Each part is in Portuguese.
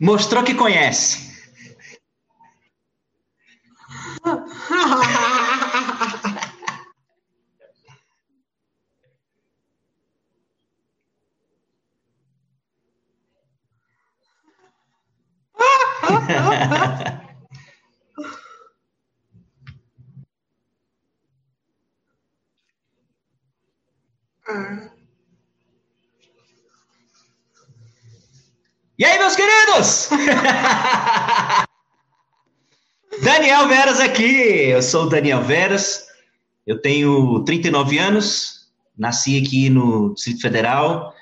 Mostrou que conhece. E aí, meus queridos? Aqui. Eu sou o Daniel Veras. Eu tenho 39 anos. Nasci aqui no Distrito Federal.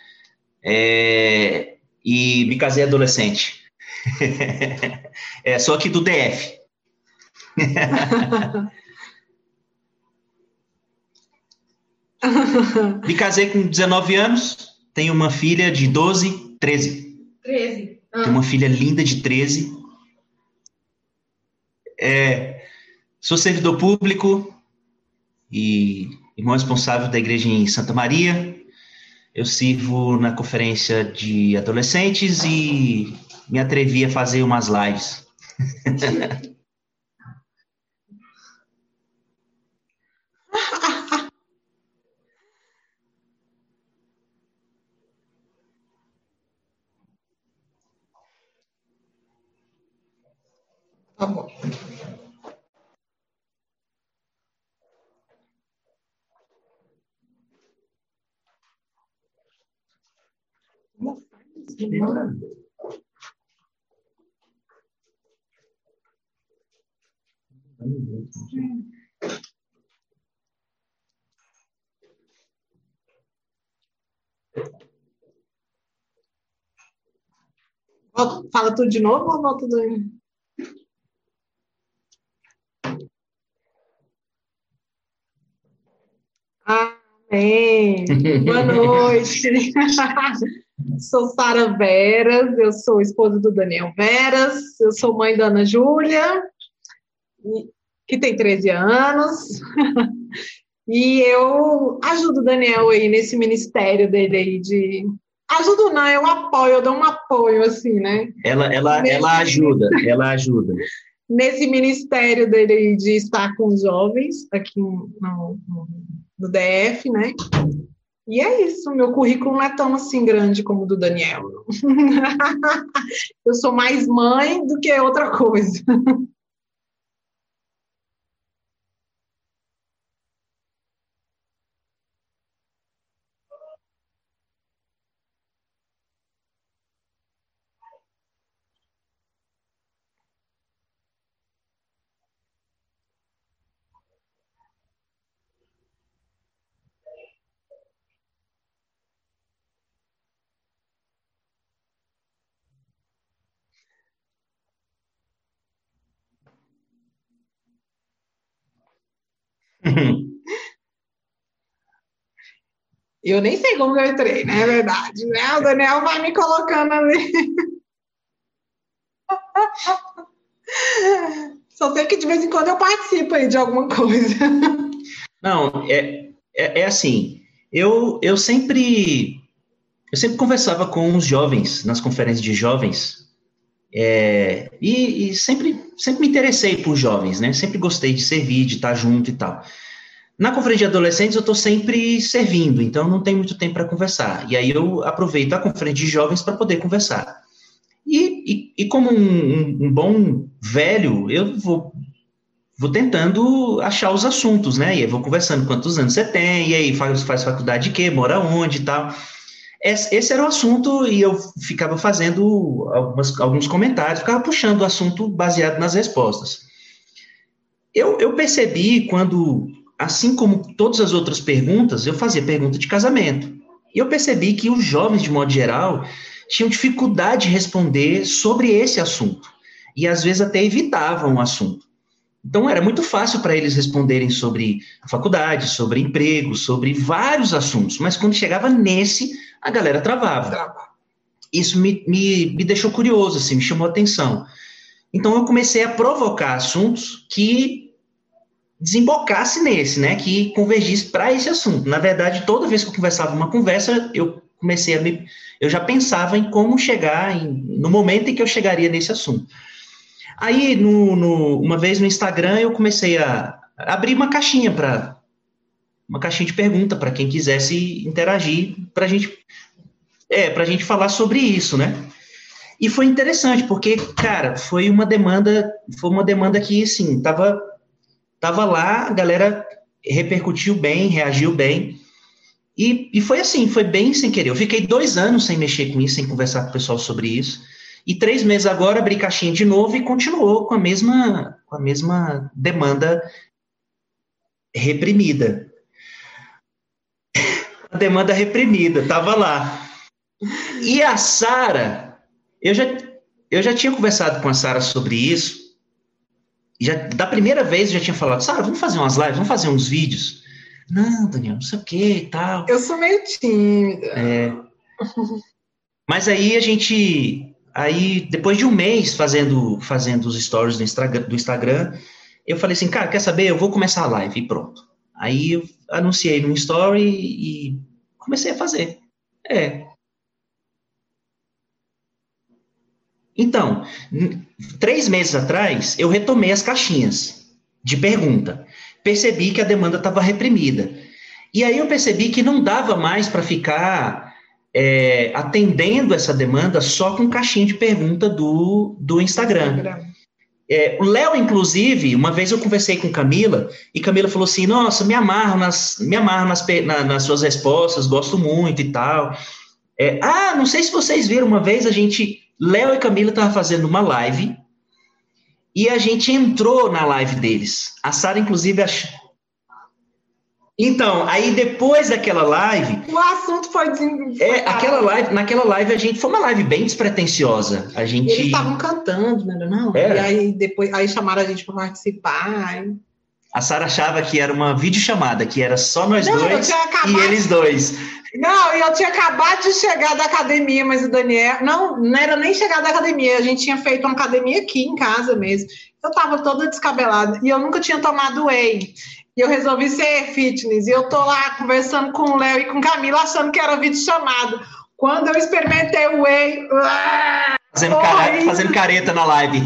É, e me casei adolescente. é, sou aqui do DF. Me casei com 19 anos, tenho uma filha de 12, 13. 13. Ah. Tenho uma filha linda de 13. É, sou servidor público e irmão responsável da igreja em Santa Maria. Eu sirvo na conferência de adolescentes e me atrevi a fazer umas lives. Fala tudo de novo ou volta do. Amém. Boa noite. sou Sara Veras, eu sou esposa do Daniel Veras, eu sou mãe da Ana Júlia, que tem 13 anos. E eu ajudo o Daniel aí nesse ministério dele aí de. Ajudo não, eu apoio, eu dou um apoio, assim, né? Ela, ela, ela ajuda, ela ajuda. nesse ministério dele aí de estar com os jovens aqui no, no DF, né? E é isso, meu currículo não é tão assim grande como o do Daniel. Eu sou mais mãe do que outra coisa. Eu nem sei como eu entrei, né? É verdade, né? O Daniel vai me colocando ali. Só sei que de vez em quando eu participo aí de alguma coisa. Não, é, é, é assim, eu, eu sempre eu sempre conversava com os jovens nas conferências de jovens é, e, e sempre, sempre me interessei por jovens, né? Sempre gostei de servir, de estar junto e tal. Na conferência de adolescentes eu estou sempre servindo, então não tem muito tempo para conversar. E aí eu aproveito a conferência de jovens para poder conversar. E, e, e como um, um, bom velho, eu vou vou tentando achar os assuntos, né? E aí vou conversando quantos anos você tem, e aí faz, faz faculdade de quê, mora onde e tal. Esse, esse era o assunto e eu ficava fazendo algumas, alguns comentários, ficava puxando o assunto baseado nas respostas. Eu, eu percebi quando, assim como todas as outras perguntas, eu fazia pergunta de casamento. E eu percebi que os jovens, de modo geral, tinham dificuldade de responder sobre esse assunto. E às vezes até evitavam o assunto. Então era muito fácil para eles responderem sobre a faculdade, sobre emprego, sobre vários assuntos, mas quando chegava nesse, a galera travava. Isso me, me, me deixou curioso, assim, me chamou a atenção. Então eu comecei a provocar assuntos que desembocasse nesse, né, que convergisse para esse assunto. Na verdade, toda vez que eu conversava uma conversa, eu comecei a me. Eu já pensava em como chegar, em, no momento em que eu chegaria nesse assunto. Aí, no, no, uma vez no Instagram, eu comecei a abrir uma caixinha para. Uma caixinha de pergunta para quem quisesse interagir, para gente, é, a gente falar sobre isso, né? E foi interessante, porque, cara, foi uma demanda, foi uma demanda que, assim, tava, tava lá, a galera repercutiu bem, reagiu bem. E, e foi assim, foi bem sem querer. Eu fiquei dois anos sem mexer com isso, sem conversar com o pessoal sobre isso. E três meses agora abri caixinha de novo e continuou com a mesma, com a mesma demanda reprimida. A demanda reprimida, tava lá. E a Sara, eu já, eu já tinha conversado com a Sara sobre isso. Já, da primeira vez eu já tinha falado, Sara, vamos fazer umas lives, vamos fazer uns vídeos. Não, Daniel, não sei o que e tal. Eu sou meio tímida. É. Mas aí a gente. Aí, depois de um mês fazendo, fazendo os stories do Instagram, do Instagram, eu falei assim, cara, quer saber? Eu vou começar a live e pronto. Aí eu anunciei no story e comecei a fazer. É. Então, três meses atrás, eu retomei as caixinhas de pergunta percebi que a demanda estava reprimida. E aí eu percebi que não dava mais para ficar é, atendendo essa demanda só com caixinha de pergunta do, do Instagram. Instagram. É, o Léo, inclusive, uma vez eu conversei com Camila, e Camila falou assim: Nossa, me amarro nas, me amarro nas, na, nas suas respostas, gosto muito e tal. É, ah, não sei se vocês viram, uma vez a gente, Léo e Camila estavam fazendo uma live e a gente entrou na live deles. A Sara, inclusive, achou. Então, aí depois daquela live. O assunto foi desenvolvido. É, aquela live, naquela live a gente. Foi uma live bem despretensiosa. A gente. Eles estavam cantando, né? Não? É. E aí depois aí chamaram a gente para participar. A Sara achava que era uma videochamada, que era só nós não, dois e eles dois. Não, eu tinha acabado de chegar da academia, mas o Daniel. Não, não era nem chegar da academia, a gente tinha feito uma academia aqui em casa mesmo. Eu tava toda descabelada e eu nunca tinha tomado whey. E eu resolvi ser fitness. E eu tô lá conversando com o Léo e com Camila, achando que era vídeo chamado. Quando eu experimentei o whey. Fazendo, cara, fazendo careta na live.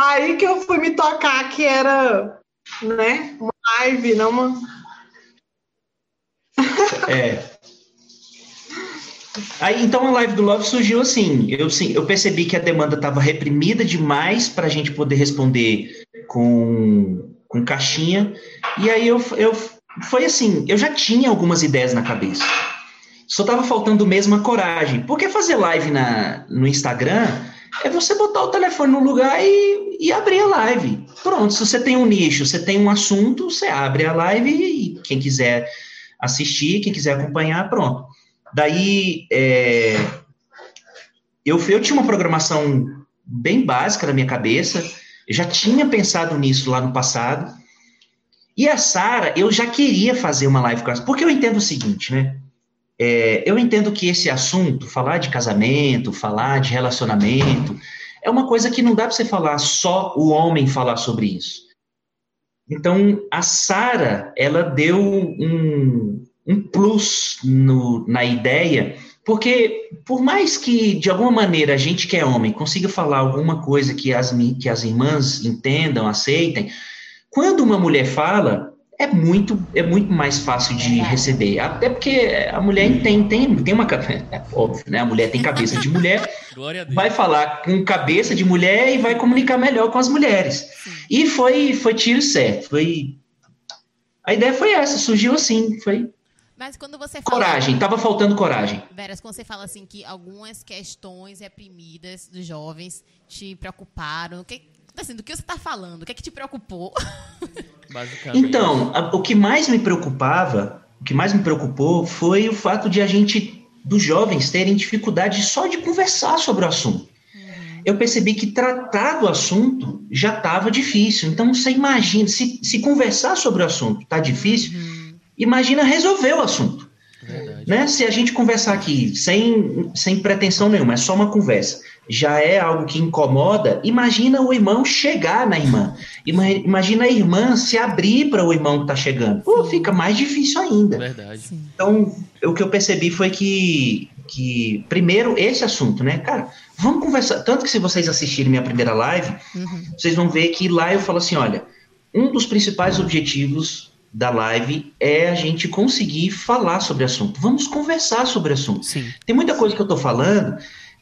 aí que eu fui me tocar que era né, uma live, não uma é. Aí, então a live do Love surgiu assim. Eu, sim, eu percebi que a demanda estava reprimida demais para a gente poder responder com, com caixinha. E aí eu, eu foi assim, eu já tinha algumas ideias na cabeça. Só estava faltando mesmo a coragem. Porque fazer live na, no Instagram é você botar o telefone no lugar e, e abrir a live. Pronto, se você tem um nicho, você tem um assunto, você abre a live e quem quiser assistir, quem quiser acompanhar, pronto. Daí, é, eu, eu tinha uma programação bem básica na minha cabeça, eu já tinha pensado nisso lá no passado, e a Sara, eu já queria fazer uma live com ela, porque eu entendo o seguinte, né? É, eu entendo que esse assunto, falar de casamento, falar de relacionamento, é uma coisa que não dá para você falar só o homem falar sobre isso. Então, a Sara, ela deu um, um plus no, na ideia, porque por mais que, de alguma maneira, a gente que é homem consiga falar alguma coisa que as, que as irmãs entendam, aceitem, quando uma mulher fala, é muito, é muito mais fácil de receber. Até porque a mulher tem, tem, tem uma. É óbvio, né? A mulher tem cabeça de mulher, vai falar com cabeça de mulher e vai comunicar melhor com as mulheres. E foi, foi tiro certo. Foi. A ideia foi essa, surgiu assim. Foi. Mas quando você fala. Coragem, tava faltando coragem. Veras, quando você fala assim que algumas questões reprimidas dos jovens te preocuparam, o que, assim, do que você está falando? O que é que te preocupou? Então, a, o que mais me preocupava, o que mais me preocupou foi o fato de a gente, dos jovens, terem dificuldade só de conversar sobre o assunto. Uhum. Eu percebi que tratar do assunto já estava difícil. Então, você imagina, se, se conversar sobre o assunto está difícil, uhum. imagina resolver o assunto. Né? Se a gente conversar aqui sem, sem pretensão nenhuma, é só uma conversa. Já é algo que incomoda, imagina o irmão chegar na irmã. Ima- Imagina a irmã se abrir para o irmão que está chegando. Pô, fica mais difícil ainda. Verdade. Então, o que eu percebi foi que, que, primeiro, esse assunto, né? Cara, vamos conversar. Tanto que se vocês assistirem minha primeira live, Uhum. vocês vão ver que lá eu falo assim: olha, um dos principais objetivos da live é a gente conseguir falar sobre assunto. Vamos conversar sobre assunto. Sim. Tem muita coisa que eu tô falando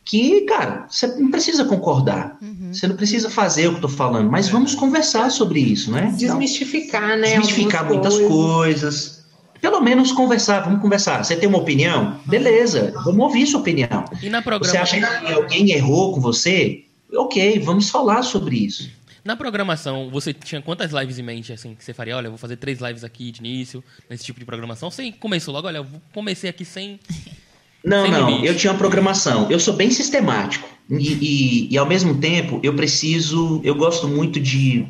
que, cara, você não precisa concordar. Uhum. Você não precisa fazer o que eu tô falando, mas vamos conversar sobre isso, né? Desmistificar, né? desmistificar algumas muitas coisas. Pelo menos conversar, vamos conversar. Você tem uma opinião? Beleza, vamos ouvir sua opinião. E na Você programação, acha que alguém errou com você? Ok, vamos falar sobre isso. na programação, você tinha quantas lives em mente, assim, que você faria? Olha, eu vou fazer três lives aqui de início, nesse tipo de programação. Você começou logo, olha, eu comecei aqui sem... Não, Sem não, limite. eu tinha uma programação. Eu sou bem sistemático. E, e, e, ao mesmo tempo, eu preciso. Eu gosto muito de,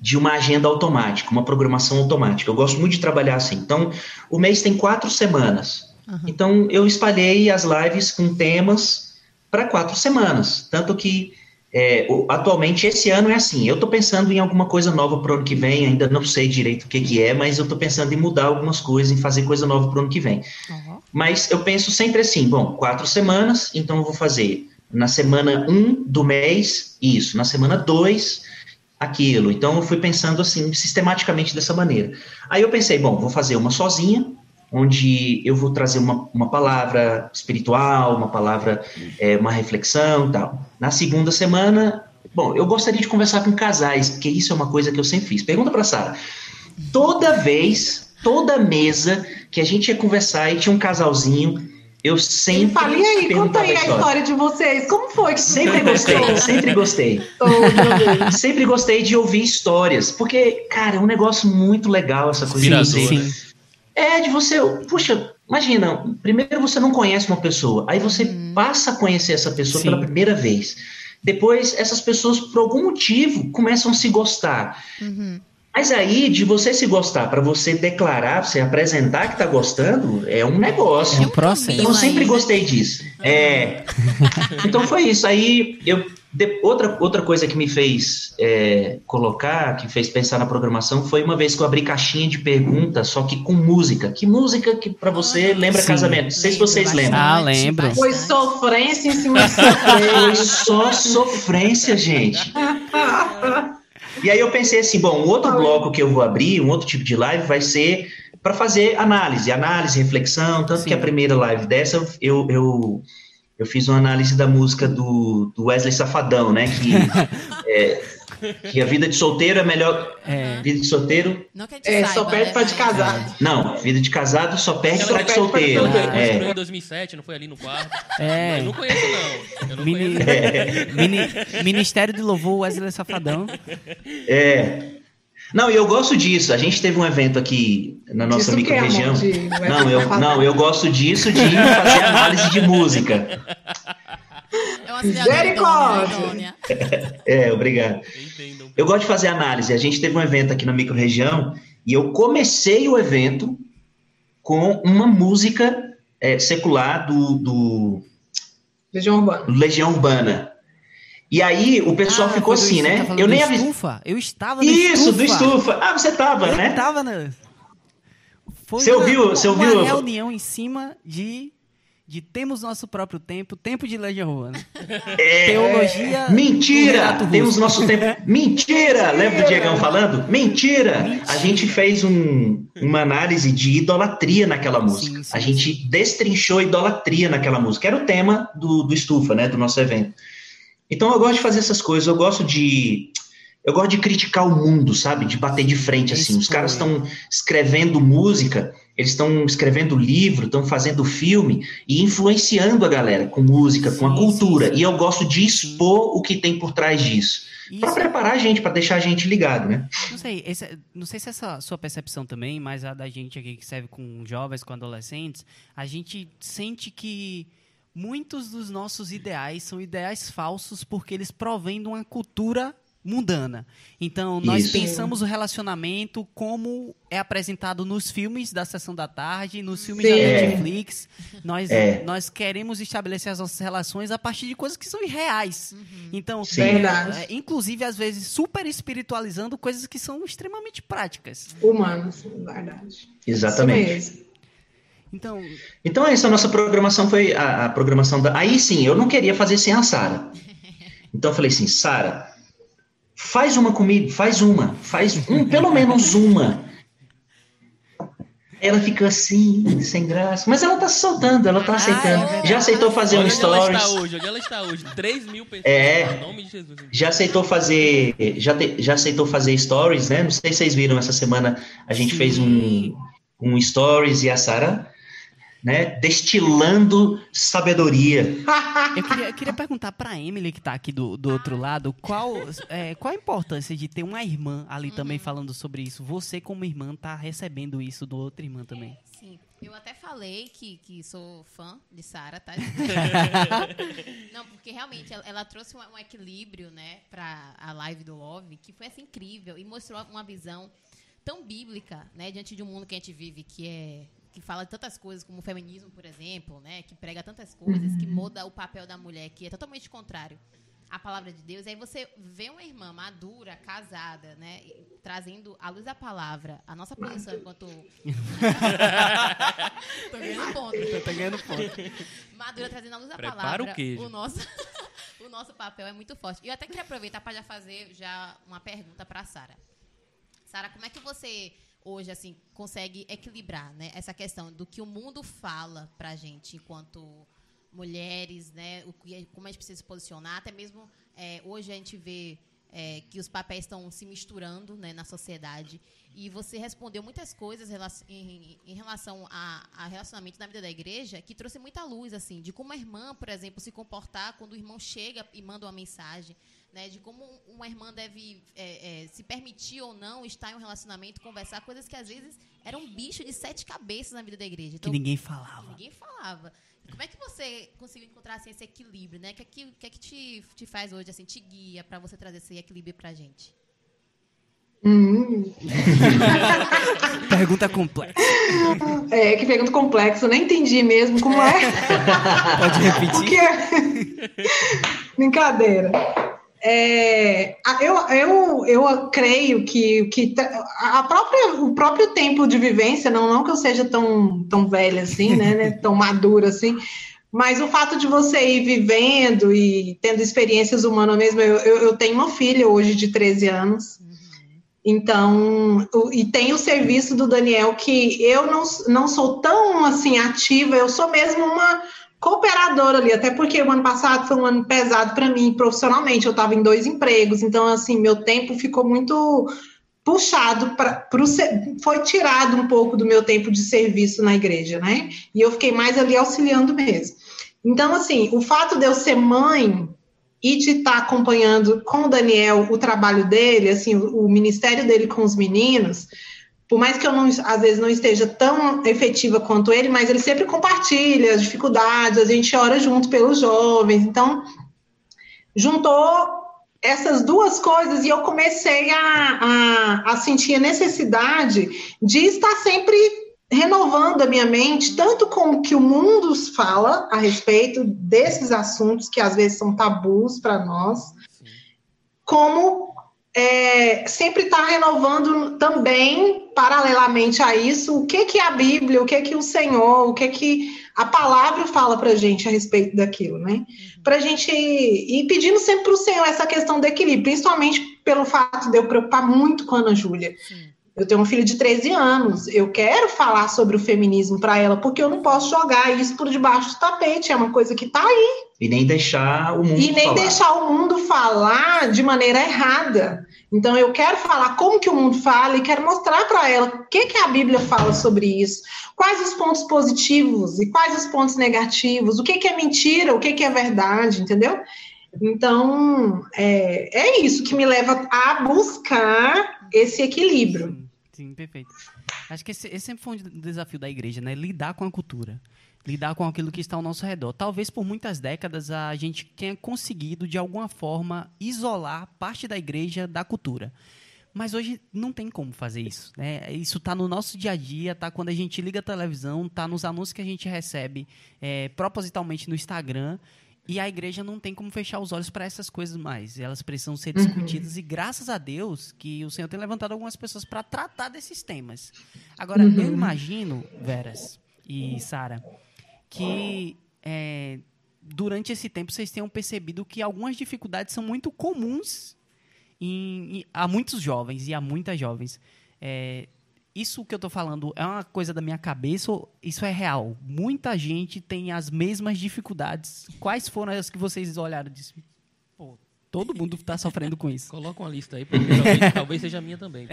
de uma agenda automática, uma programação automática. Eu gosto muito de trabalhar assim. Então, o mês tem quatro semanas. Uhum. Então, eu espalhei as lives com temas para quatro semanas. Tanto que. É, o- atualmente, esse ano é assim. Eu estou pensando em alguma coisa nova para o ano que vem. Ainda não sei direito o que, que é, mas eu estou pensando em mudar algumas coisas, em fazer coisa nova para o ano que vem. Uhum. Mas eu penso sempre assim, bom, quatro semanas, então eu vou fazer na semana um do mês, isso, na semana dois, aquilo. Então eu fui pensando assim, sistematicamente dessa maneira. Aí eu pensei, bom, vou fazer uma sozinha, onde eu vou trazer uma, uma palavra espiritual, uma palavra, é, uma reflexão e tal. Na segunda semana, bom, eu gostaria de conversar com casais, porque isso é uma coisa que eu sempre fiz. Pergunta para Sara. Toda vez, toda mesa que a gente ia conversar e tinha um casalzinho, eu sempre Fala, e aí, conta aí a história de vocês. Como foi que Sempre gostei, sempre gostei. Sempre gostei de ouvir histórias, porque, cara, é um negócio muito legal essa coisa de Inspirador, né? É, de você, puxa, imagina, primeiro você não conhece uma pessoa, aí você passa a conhecer essa pessoa Sim. pela primeira vez. Depois, essas pessoas, por algum motivo, começam a se gostar. Uhum. Mas aí, de você se gostar, para você declarar, você apresentar que tá gostando, é um negócio. É um processo. Então, eu sempre gostei disso. É. Então foi isso. Aí eu de- outra, outra coisa que me fez é, colocar, que fez pensar na programação, foi uma vez que eu abri caixinha de perguntas, só que com música. Que música que para você lembra Sim. casamento? Não sei se vocês lembram. Ah, lembro. Foi sofrência em cima de Foi sofrência. só sofrência, gente. E aí eu pensei assim, bom, um outro bloco que eu vou abrir, um outro tipo de live vai ser para fazer análise, análise, reflexão, tanto Sim. que a primeira live dessa eu, eu, eu fiz uma análise da música do, do Wesley Safadão, né, que, é, que a vida de solteiro é melhor, É. vida de solteiro, Não que É, saiba, só perde né, pra de casado. não, vida de casado só perde de pra de solteiro, solteiro. é. Construiu em 2007, não foi ali no quarto. É. Eu não conheço, não. Eu não Mini- conheço. Mini- Ministério de Louvor Wesley Safadão. É. Não, e eu gosto disso. A gente teve um evento aqui na nossa é, micro-região. Wesley Não, eu, Safadão. não, eu gosto disso de fazer análise de música. É uma cidade Misericórdia. idônea, idônea. É, obrigado. Eu gosto de fazer análise. A gente teve um evento aqui na micro-região e eu comecei o evento com uma música é, secular do, do, Legião Urbana. do Legião Urbana. E aí o pessoal Ah, ficou assim, né? tá eu do nem avisei. Estufa? Eu estava no Isso, do Estufa. estufa. Ah, você tava, Eu né? tava na... Foi Você uma- ouviu- você uma ouviu? reunião em cima de, de temos nosso próprio tempo, tempo de Legião Urbana. É. Teologia Mentira! Temos nosso tempo. Mentira! Lembra do Diegão falando? Mentira! Mentira. A gente fez um- uma análise de idolatria naquela música. Sim, sim, a gente destrinchou idolatria naquela música. Era o tema do, do Estufa, né? Do nosso evento. Então eu gosto de fazer essas coisas. Eu gosto de. Eu gosto de criticar o mundo, sabe? De bater de frente, assim. Os caras estão escrevendo música, eles estão escrevendo livro, estão fazendo filme e influenciando a galera com música, com a cultura. E eu gosto de expor o que tem por trás disso. Para preparar a gente, para deixar a gente ligado, né? não sei, esse- não sei se essa a sua percepção também, mas a da gente aqui que serve com jovens, com adolescentes, a gente sente que muitos dos nossos ideais são ideais falsos porque eles provêm de uma cultura mundana. Então, nós Isso. pensamos o relacionamento como é apresentado nos filmes da Sessão da Tarde, nos filmes Sim. da É. Netflix. Nós, É. nós queremos estabelecer as nossas relações a partir de coisas que são irreais. Então, Sim. Verdade. é, inclusive, às vezes, super espiritualizando coisas que são extremamente práticas. Humanos, verdade. Exatamente. Então, Então, essa nossa programação foi a, a programação da. Aí sim, eu não queria fazer sem a Sara. Então, eu falei assim: Sara, faz uma comigo, faz uma, faz um, pelo menos uma. Ela fica assim, sem graça. Mas ela tá se soltando, ela tá aceitando. é Já aceitou fazer Olha um onde ela está stories. hoje, onde ela está hoje. 3 mil pessoas. É. Em nome de Jesus. Já aceitou fazer. Já, te- já aceitou fazer stories, né? Não sei se vocês viram essa semana. A gente Sim. fez um, um stories e a Sara, né? Destilando sabedoria. eu queria, eu queria perguntar pra Emily, que tá aqui do, do outro lado, qual, é, qual a importância de ter uma irmã ali também falando sobre isso? Você, como irmã, tá recebendo isso do outra irmã também. Sim. Eu até falei que, que sou fã de Sara, tá? Não, porque realmente ela, ela trouxe um, um equilíbrio, né, para a live do Love, que foi assim incrível e mostrou uma visão tão bíblica, né, diante de um mundo que a gente vive, que é que fala de tantas coisas como o feminismo, por exemplo, né, que prega tantas coisas, que muda o papel da mulher, que é totalmente contrário à palavra de Deus. Aí você vê uma irmã madura, casada, né, e trazendo à luz da palavra a nossa posição enquanto Tô ganhando ponto. Tá ganhando ponto. Madura trazendo à luz da Prepara palavra. o queijo. nosso, o nosso papel é muito forte. E eu até queria aproveitar para já fazer já uma pergunta para Sara. Sara, como é que você hoje assim consegue equilibrar, né, essa questão do que o mundo fala pra gente enquanto mulheres, né, o que- como a gente precisa se posicionar, até mesmo é, hoje a gente vê é, que os papéis estão se misturando né, na sociedade. E você respondeu muitas coisas em relação a, a relacionamento na vida da igreja que trouxe muita luz, assim, de como a irmã, por exemplo, se comportar quando o irmão chega e manda uma mensagem, né, de como uma irmã deve é, é, se permitir ou não estar em um relacionamento, conversar, coisas que às vezes eram um bicho de sete cabeças na vida da igreja. Que Então, ninguém falava. Ninguém falava. Como é que você conseguiu encontrar assim, esse equilíbrio, né? O que é que, que, é que te, te faz hoje, assim, te guia para você trazer esse equilíbrio pra gente? Hum, Pergunta complexa. é, que pergunta complexa, eu nem entendi mesmo como é. Pode repetir? que é? Brincadeira. É, eu, eu, eu creio que, que a própria, o próprio tempo de vivência, não, não que eu seja tão, tão velha assim, né, né, tão madura assim, mas o fato de você ir vivendo e tendo experiências humanas mesmo, eu, eu, eu tenho uma filha hoje de 13 anos, então, o- e tem o serviço do Daniel que eu não, não sou tão assim ativa, eu sou mesmo uma cooperadora ali, até porque o ano passado foi um ano pesado para mim profissionalmente, eu estava em dois empregos, então assim, meu tempo ficou muito puxado para foi tirado um pouco do meu tempo de serviço na igreja, né? E eu fiquei mais ali auxiliando mesmo. Então, assim, o fato de eu ser mãe e de estar acompanhando com o Daniel o trabalho dele, assim, o, o ministério dele com os meninos, por mais que eu não, às vezes não esteja tão efetiva quanto ele, mas ele sempre compartilha as dificuldades, a gente ora junto pelos jovens. Então, juntou essas duas coisas e eu comecei a, a, a sentir a necessidade de estar sempre renovando a minha mente, tanto com o que o mundo fala a respeito desses assuntos que às vezes são tabus para nós, como é, sempre estar renovando também, paralelamente a isso, o que que a Bíblia, o que que o Senhor, o que que a palavra fala para gente a respeito daquilo, né? Para a gente ir pedindo sempre para o Senhor essa questão do equilíbrio, principalmente pelo fato de eu preocupar muito com a Ana Júlia. Sim. Eu tenho uma filha de 13 anos, eu quero falar sobre o feminismo para ela, porque eu não posso jogar isso por debaixo do tapete, é uma coisa que está aí. E nem deixar o mundo E nem falar. deixar o mundo falar de maneira errada. Então, eu quero falar como que o mundo fala e quero mostrar para ela o que, que a Bíblia fala sobre isso, quais os pontos positivos e quais os pontos negativos, o que, que é mentira, o que, que é verdade, entendeu? Então, é, é isso que me leva a buscar esse equilíbrio. Sim, perfeito. Acho que esse, esse sempre foi um desafio da igreja, né? Lidar com a cultura. Lidar com aquilo que está ao nosso redor. Talvez por muitas décadas a gente tenha conseguido, de alguma forma, isolar parte da igreja da cultura. Mas hoje não tem como fazer isso. Né? Isso está no nosso dia a dia, tá quando a gente liga a televisão, tá nos anúncios que a gente recebe é, propositalmente no Instagram. E a igreja não tem como fechar os olhos para essas coisas mais. Elas precisam ser Uhum. discutidas e graças a Deus que o Senhor tem levantado algumas pessoas para tratar desses temas. Agora, Uhum. eu imagino, Veras e Sara, que é, durante esse tempo vocês tenham percebido que algumas dificuldades são muito comuns em- em- a muitos jovens e a muitas jovens. É, isso que eu estou falando é uma coisa da minha cabeça ou isso é real? Muita gente tem as mesmas dificuldades. Quais foram as que vocês olharam e disseram, pô, todo mundo está sofrendo com isso? Coloca uma lista aí, porque talvez, talvez seja a minha também.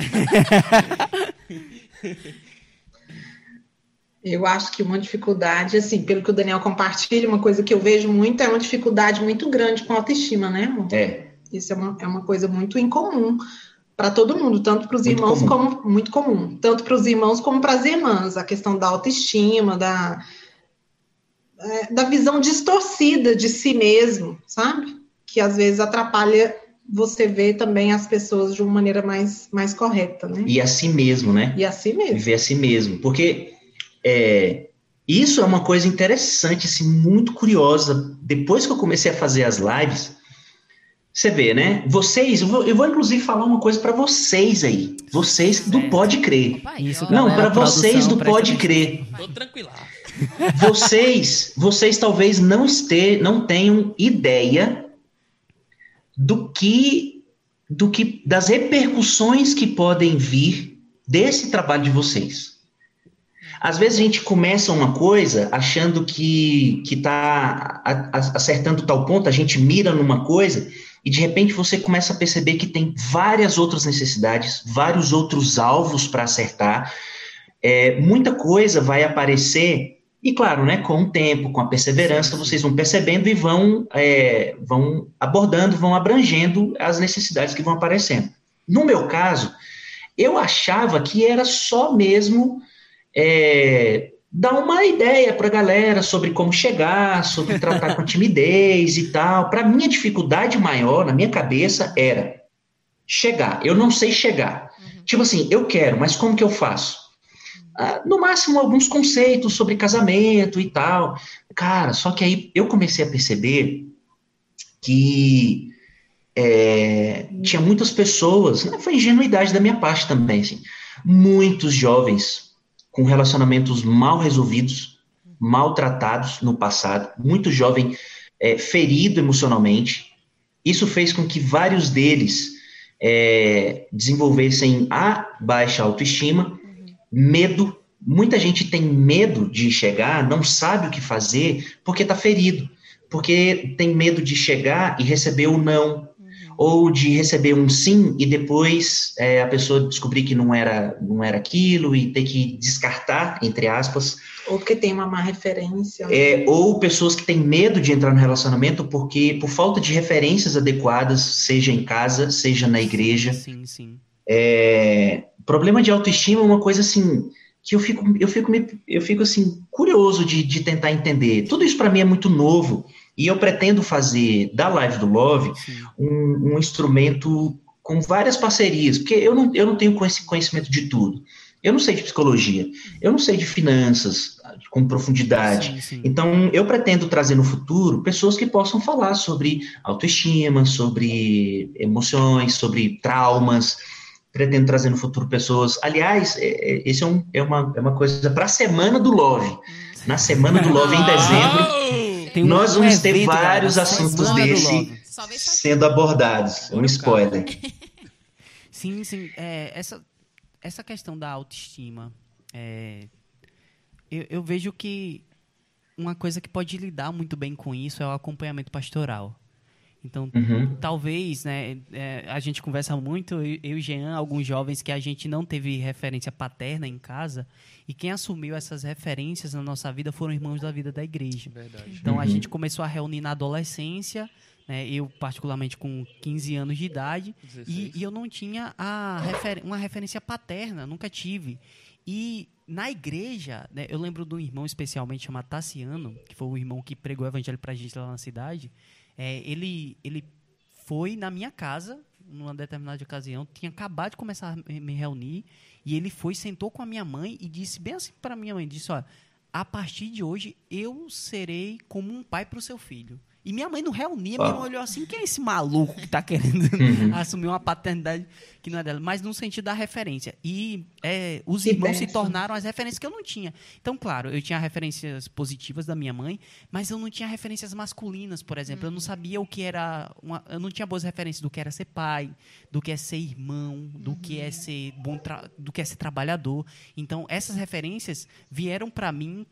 Eu acho que uma dificuldade, assim, pelo que o Daniel compartilha, uma coisa que eu vejo muito é uma dificuldade muito grande com a autoestima, né, amor? É, Isso é uma, é uma coisa muito incomum para todo mundo, tanto para os irmãos comum. como muito comum, tanto para os irmãos como para as irmãs, a questão da autoestima, da é, da visão distorcida de si mesmo, sabe? Que às vezes atrapalha você ver também as pessoas de uma maneira mais mais correta, né? e a si mesmo, né? E assim mesmo. Viver a si mesmo. Porque é, isso é uma coisa interessante, assim, muito curiosa. Depois que eu comecei a fazer as lives, você vê, né? Vocês, eu vou, eu vou inclusive falar uma coisa para vocês aí. Vocês do Certo. Pode Crer. Isso. Não, para vocês do Pode. Crer. Tô tranquila. Vocês, vocês talvez não este, não tenham ideia do que, do que, das repercussões que podem vir desse trabalho de vocês. Às vezes a gente começa uma coisa achando que que está acertando tal ponto, a gente mira numa coisa e de repente você começa a perceber que tem várias outras necessidades, vários outros alvos para acertar. É, muita coisa vai aparecer e claro, né, com o tempo, com a perseverança, vocês vão percebendo e vão, é, vão abordando, vão abrangendo as necessidades que vão aparecendo. No meu caso, eu achava que era só mesmo é, dar uma ideia para a galera sobre como chegar, sobre tratar com timidez e tal. Para mim, a dificuldade maior na minha cabeça era chegar. Eu não sei chegar. Tipo assim, eu quero, mas como que eu faço? Ah, no máximo, alguns conceitos sobre casamento e tal. Cara, só que aí eu comecei a perceber que é, tinha muitas pessoas, né, foi ingenuidade da minha parte também, assim, muitos jovens com relacionamentos mal resolvidos, maltratados no passado, muito jovem é, ferido emocionalmente. Isso fez com que vários deles é, desenvolvessem a baixa autoestima, medo. Muita gente tem medo de chegar, não sabe o que fazer, porque está ferido, porque tem medo de chegar e receber o não, ou de receber um sim e depois é, a pessoa descobrir que não era, não era aquilo e ter que descartar, entre aspas. Ou porque tem uma má referência. É, ou pessoas que têm medo de entrar no relacionamento porque por falta de referências adequadas, seja em casa, seja na igreja. Sim, sim. É, problema de autoestima é uma coisa assim que eu fico, eu fico, me, eu fico assim curioso de, de tentar entender. Tudo isso para mim é muito novo e eu pretendo fazer da Live do Love um, um, instrumento com várias parcerias, porque eu não, eu não tenho conhecimento de tudo. Eu não sei de psicologia, eu não sei de finanças com profundidade. Sim, sim. Então, eu pretendo trazer no futuro pessoas que possam falar sobre autoestima, sobre emoções, sobre traumas. Pretendo trazer no futuro pessoas. Aliás, é, esse é, um, é, uma, é uma coisa para a semana do Love. Na semana do Love, em dezembro, Tem um- nós vamos ter evento, vários assuntos desse sendo abordados. Um spoiler. Sim, sim. É, essa, essa questão da autoestima, é, eu, eu vejo que uma coisa que pode lidar muito bem com isso é o acompanhamento pastoral. Então, Uhum. talvez, né, é, a gente conversa muito, eu eu e Jean, alguns jovens que a gente não teve referência paterna em casa, e quem assumiu essas referências na nossa vida foram irmãos da vida da igreja. Verdade. Então a Uhum. gente começou a reunir na adolescência né? Eu, particularmente, com 15 anos de idade. E, 16. e eu não tinha a refer- uma referência paterna, nunca tive. E na igreja, né, eu lembro de um irmão especialmente chamado Tassiano, que foi o irmão que pregou o evangelho pra gente lá na cidade. É, ele, ele foi na minha casa, numa determinada ocasião, tinha acabado de começar a me reunir, e ele foi, sentou com a minha mãe e disse bem assim para minha mãe, disse, olha, a partir de hoje eu serei como um pai para o seu filho. E minha mãe não reunia, minha mãe olhou assim, quem é esse maluco que está querendo Uhum. assumir uma paternidade que não é dela? Mas no sentido da referência. E é, os Que irmãos se tornaram as referências que eu não tinha. Então, claro, eu tinha referências positivas da minha mãe, mas eu não tinha referências masculinas, por exemplo. Eu não sabia o que era. Uma, eu não tinha boas referências do que era ser pai, do que é ser irmão, do que é ser bom, tra- do que é ser trabalhador. Então, essas referências vieram para mim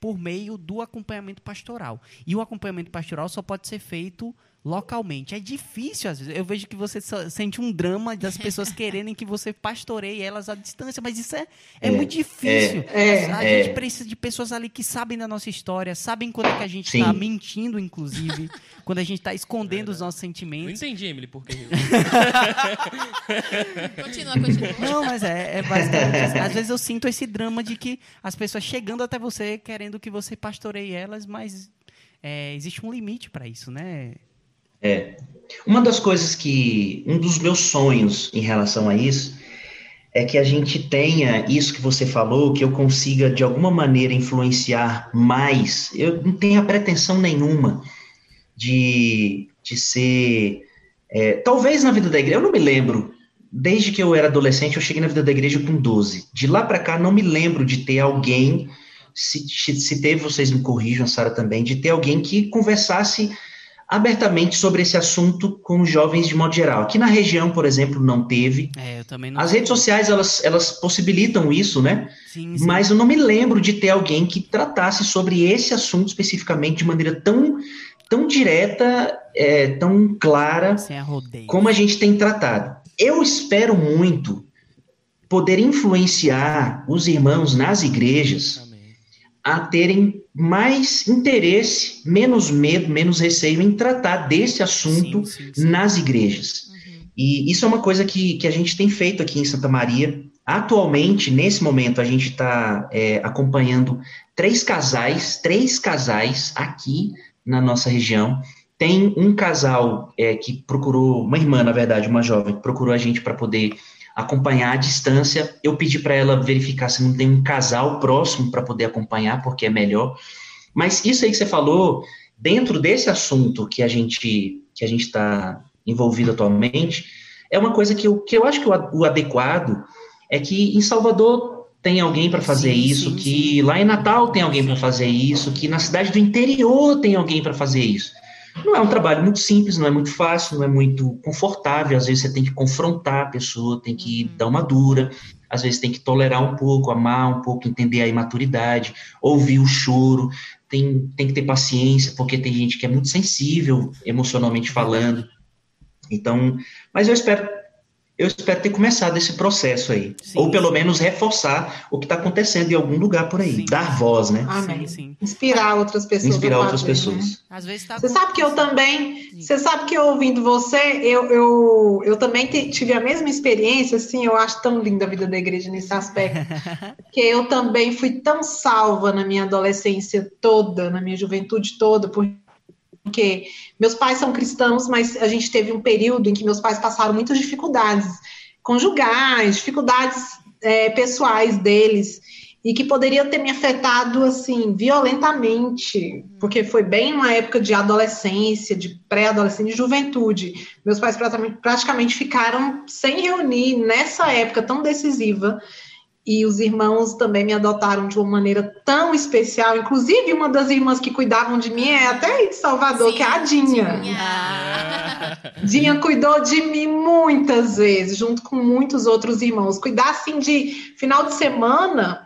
por meio do acompanhamento pastoral. E o acompanhamento pastoral só pode ser feito localmente. É difícil, às vezes. Eu vejo que você sente um drama das pessoas quererem que você pastoreie elas à distância, mas isso é, é, É, muito difícil. é, a é. gente precisa de pessoas ali que sabem da nossa história, sabem quando é que a gente está mentindo, inclusive, quando a gente está escondendo os nossos Não sentimentos. entendi, Emily, por que. Continua, continua. Não, mas é, é basicamente assim. Às vezes eu sinto esse drama de que as pessoas chegando até você, querendo que você pastoreie elas, mas é, existe um limite para isso, né? Uma das coisas que, um dos meus sonhos em relação a isso, é que a gente tenha isso que você falou, que eu consiga de alguma maneira influenciar mais. Eu não tenho a pretensão nenhuma de, de ser. é, talvez na vida da igreja, eu não me lembro. Desde que eu era adolescente, eu cheguei na vida da igreja com 12. De lá para cá, não me lembro de ter alguém, se, se teve, vocês me corrijam, Sara também, de ter alguém que conversasse abertamente sobre esse assunto com os jovens de modo geral. Aqui na região, por exemplo, não teve. É, eu também não. As redes sociais, elas, elas possibilitam isso, né? Sim, sim. Mas eu não me lembro de ter alguém que tratasse sobre esse assunto especificamente de maneira tão, tão direta, é, tão clara, como a gente tem tratado. Eu espero muito poder influenciar os irmãos nas igrejas a terem mais interesse, menos medo, menos receio em tratar desse assunto Sim, sim, sim. nas igrejas. Uhum. E isso é uma coisa que, que a gente tem feito aqui em Santa Maria. Atualmente, nesse momento, a gente está acompanhando três casais, três casais aqui na nossa região. Tem um casal é, que procurou, uma irmã, na verdade, uma jovem, que procurou a gente para poder acompanhar à distância. Eu pedi para ela verificar se não tem um casal próximo para poder acompanhar, porque é melhor. Mas isso aí que você falou, dentro desse assunto que a gente que a gente está envolvido atualmente, é uma coisa que eu, que eu acho que o, o adequado é que em Salvador tem alguém para fazer Sim, isso, sim, que lá em Natal tem alguém para fazer isso, que na cidade do interior tem alguém para fazer isso. Não é um trabalho muito simples, não é muito fácil, não é muito confortável. Às vezes você tem que confrontar a pessoa, tem que Uhum. dar uma dura, às vezes tem que tolerar um pouco, amar um pouco, entender a imaturidade, ouvir o choro, tem, tem que ter paciência, porque tem gente que é muito sensível emocionalmente falando. Então, mas eu espero, eu espero ter começado esse processo aí, Sim. ou pelo menos reforçar o que está acontecendo em algum lugar por aí, Sim. dar voz, né? Amém. Sim, sim. Inspirar outras pessoas. Inspirar a outras fazer, pessoas. né? Às vezes tá Você com- sabe que eu também, você sabe que eu ouvindo você, eu, eu, eu também tive a mesma experiência, assim, eu acho tão linda a vida da igreja nesse aspecto, que eu também fui tão salva na minha adolescência toda, na minha juventude toda, porque meus pais são cristãos, mas a gente teve um período em que meus pais passaram muitas dificuldades conjugais, dificuldades é, pessoais deles, e que poderiam ter me afetado assim violentamente, porque foi bem uma época de adolescência, de pré-adolescência, de juventude. Meus pais praticamente ficaram sem reunir nessa época tão decisiva. E os irmãos também me adotaram de uma maneira tão especial. Inclusive, uma das irmãs que cuidavam de mim é até aí de Salvador, Sim, que é a Dinha. Dinha. Dinha cuidou de mim muitas vezes, junto com muitos outros irmãos. Cuidar assim de final de semana,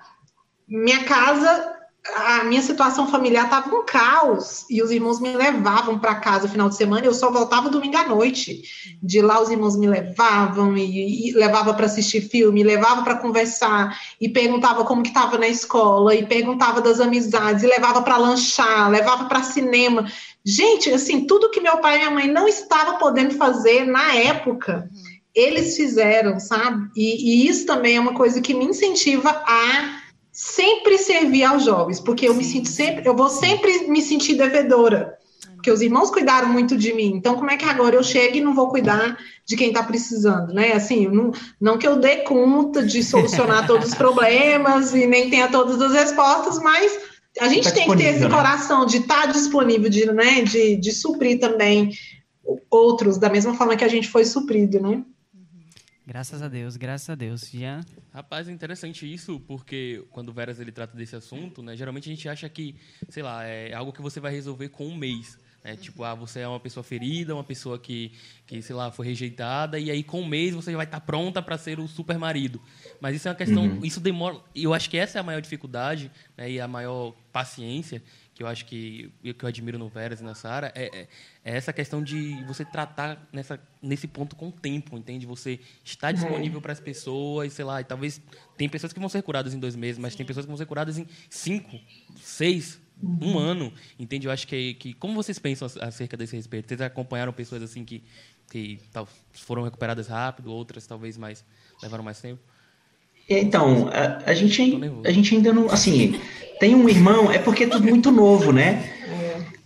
minha casa a minha situação familiar estava um caos e os irmãos me levavam para casa no final de semana. Eu só voltava domingo à noite. De lá os irmãos me levavam e, e levava para assistir filme, levava para conversar e perguntava como que estava na escola e perguntava das amizades e levava para lanchar, levava para cinema. Gente, assim, tudo que meu pai e minha mãe não estavam podendo fazer na época, eles fizeram, sabe? E, e isso também é uma coisa que me incentiva a sempre servir aos jovens, porque eu me sinto sempre, eu vou sempre me sentir devedora. Porque os irmãos cuidaram muito de mim. Então, como é que agora eu chego e não vou cuidar de quem está precisando, né? Assim, não, não que eu dê conta de solucionar todos os problemas e nem tenha todas as respostas, mas a gente tá tem que ter esse né? coração de estar tá disponível, de, né, de, de suprir também outros, da mesma forma que a gente foi suprido, né? Graças a Deus, graças a Deus. Jean? Rapaz, é interessante isso, porque quando o Veras ele trata desse assunto, né, geralmente a gente acha que, sei lá, é algo que você vai resolver com um mês. Né? Tipo, ah, você é uma pessoa ferida, uma pessoa que, que, sei lá, foi rejeitada, e aí com um mês você vai estar pronta para ser o super marido. Mas isso é uma questão, uhum. isso demora. E eu acho que essa é a maior dificuldade né, e a maior paciência que eu acho que, que eu admiro no Veras e na Sara, é, é, é, essa questão de você tratar nessa, nesse ponto com o tempo, entende? Você está disponível para as pessoas, sei lá, e talvez tem pessoas que vão ser curadas em dois meses, mas tem pessoas que vão ser curadas em cinco, seis, um ano, entende? Eu acho que, que como vocês pensam acerca desse respeito? Vocês acompanharam pessoas assim que, que tal, foram recuperadas rápido, outras talvez mais levaram mais tempo? Então, a, a, gente, a gente ainda não. Assim, tem um irmão, é porque é tudo muito novo, né?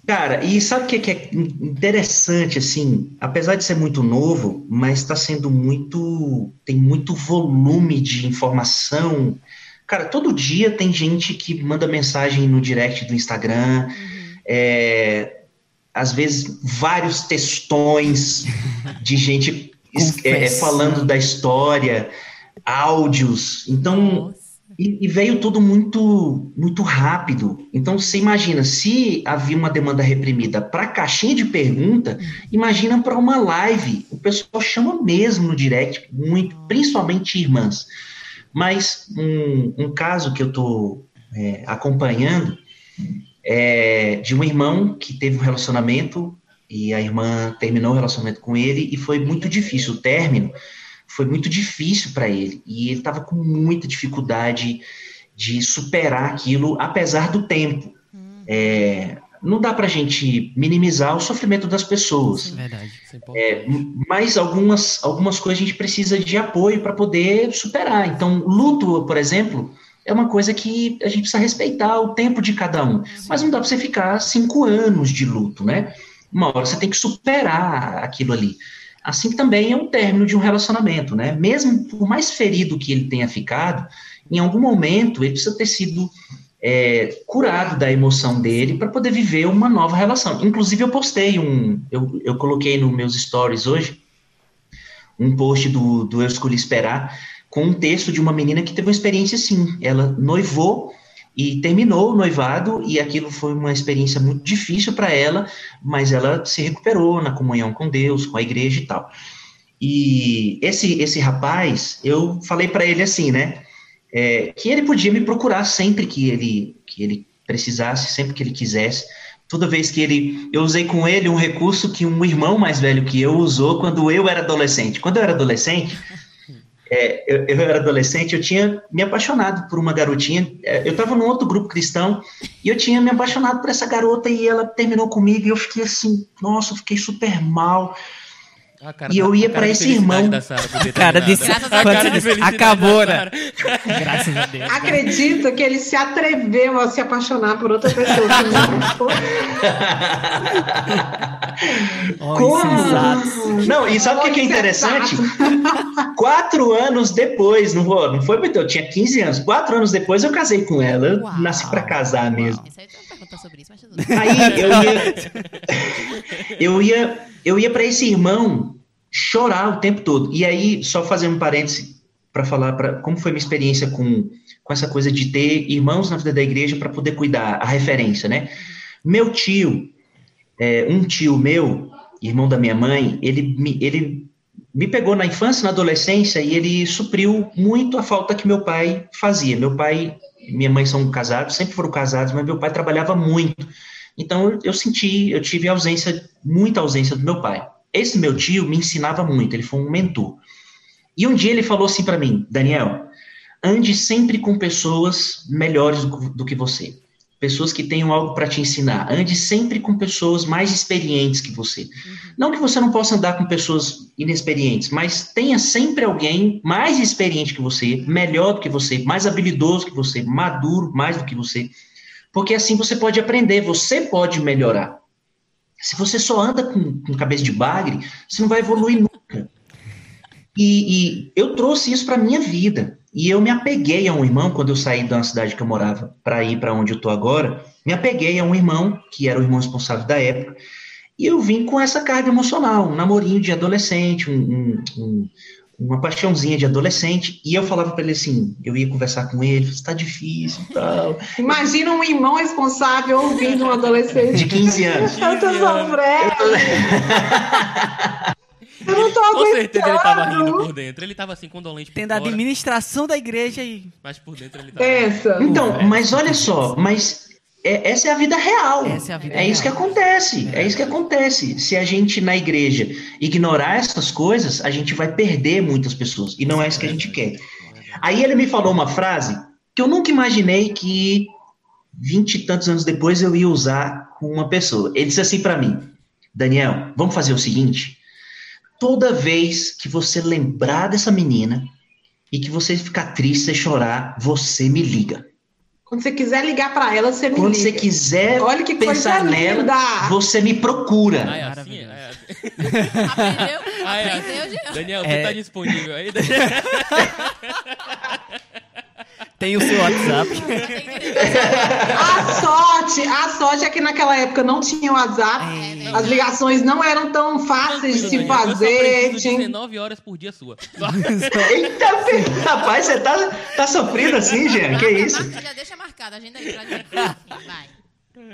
Cara, e sabe o que, que é interessante, assim? Apesar de ser muito novo, mas está sendo muito. tem muito volume de informação. Cara, todo dia tem gente que manda mensagem no direct do Instagram, uhum. é, às vezes vários textões de gente é, falando da história áudios. Então, e, e, veio tudo muito, muito rápido. Então, você imagina, se havia uma demanda reprimida para caixinha de pergunta, imagina para uma live. O pessoal chama mesmo no direct, muito, principalmente irmãs. Mas um, um caso que eu estou é, acompanhando é de um irmão que teve um relacionamento e a irmã terminou o relacionamento com ele e foi muito difícil o término foi muito difícil para ele e ele estava com muita dificuldade de superar aquilo, apesar do tempo. Hum. É, não dá para a gente minimizar o sofrimento das pessoas. Sim, verdade. É, é mas algumas, algumas coisas a gente precisa de apoio para poder superar. Então, luto, por exemplo, é uma coisa que a gente precisa respeitar o tempo de cada um. Mas não dá para você ficar cinco anos de luto, né? Uma hora você tem que superar aquilo ali. Assim também é um término de um relacionamento, né? Mesmo por mais ferido que ele tenha ficado, em algum momento ele precisa ter sido é, curado da emoção dele para poder viver uma nova relação. Inclusive, eu postei um, eu, eu coloquei nos meus stories hoje um post do, do Eu Escolhi Esperar com um texto de uma menina que teve uma experiência assim. Ela noivou e terminou o noivado e aquilo foi uma experiência muito difícil para ela, mas ela se recuperou na comunhão com Deus, com a igreja e tal. E esse esse rapaz, eu falei para ele assim, né, é, que ele podia me procurar sempre que ele que ele precisasse, sempre que ele quisesse. Toda vez que ele, eu usei com ele um recurso que um irmão mais velho que eu usou quando eu era adolescente. Quando eu era adolescente, é, eu, eu, era adolescente, eu tinha me apaixonado por uma garotinha. É, eu estava num outro grupo cristão e eu tinha me apaixonado por essa garota e ela terminou comigo e eu fiquei assim, nossa, eu fiquei super mal. Cara, e eu ia para esse irmão. cara disse, acabou, né? Graças a Deus. Acredito que ele se atreveu a se apaixonar por outra pessoa. Como? Não, e sabe o que, que, é interessante? Quatro anos depois, não, vou, não foi muito, eu tinha 15 anos. Quatro anos depois eu casei com ela. Eu Uau. nasci para casar mesmo. Aí eu ia, eu ia, eu ia para esse irmão chorar o tempo todo. E aí, só fazer um parêntese para falar para como foi minha experiência com, com essa coisa de ter irmãos na vida da igreja para poder cuidar, a referência, né? Meu tio, é, um tio meu, irmão da minha mãe, ele me, ele me pegou na infância, na adolescência, e ele supriu muito a falta que meu pai fazia. Meu pai minha mãe são casados, sempre foram casados, mas meu pai trabalhava muito. Então eu, senti, eu tive ausência, muita ausência do meu pai. Esse meu tio me ensinava muito, ele foi um mentor. E um dia ele falou assim para mim, Daniel, ande sempre com pessoas melhores do, do que você pessoas que tenham algo para te ensinar. Ande sempre com pessoas mais experientes que você. Uhum. Não que você não possa andar com pessoas inexperientes, mas tenha sempre alguém mais experiente que você, melhor do que você, mais habilidoso que você, maduro mais do que você. Porque assim você pode aprender, você pode melhorar. Se você só anda com, com cabeça de bagre, você não vai evoluir nunca. E, e eu trouxe isso para minha vida. E eu me apeguei a um irmão, quando eu saí da cidade que eu morava para ir para onde eu estou agora, me apeguei a um irmão, que era o irmão responsável da época, e eu vim com essa carga emocional, um namorinho de adolescente, um, um, uma paixãozinha de adolescente, e eu falava para ele assim, eu ia conversar com ele, está difícil e tal. Imagina um irmão responsável ouvindo um adolescente. De 15 anos. Eu tô sofrendo. Eu não tô Com certeza ele tava rindo por dentro. Ele tava assim, condolente por Tendo a fora, administração da igreja e. mas por dentro ele tava... Pensa. Então, mas olha só, mas é- essa é a vida real. É a vida É isso que real. acontece. É isso que acontece. Se a gente na igreja ignorar essas coisas, a gente vai perder muitas pessoas. E não é isso que a gente quer. Aí ele me falou uma frase que eu nunca imaginei que vinte e tantos anos depois eu ia usar com uma pessoa. Ele disse assim para mim: Daniel, vamos fazer o seguinte. Toda vez que você lembrar dessa menina e que você ficar triste, você chorar, você me liga. Quando você quiser ligar pra ela, você me Quando liga. você quiser Olha que pensar coisa nela, linda. você me procura. Ah, é assim? É assim. Aprendeu? Ah, é Aprendeu, assim. Daniel, É. você tá disponível aí? Tem o seu WhatsApp. A sorte, a sorte é que naquela época não tinha WhatsApp. É, As ligações não eram tão fáceis de se Daniel, Eu só fazer. preciso tinha- 19 horas por dia sua. Eita, rapaz, você tá, tá sofrendo assim, Jean? Que isso? Já deixa marcado, agenda aí pra gente. Vai.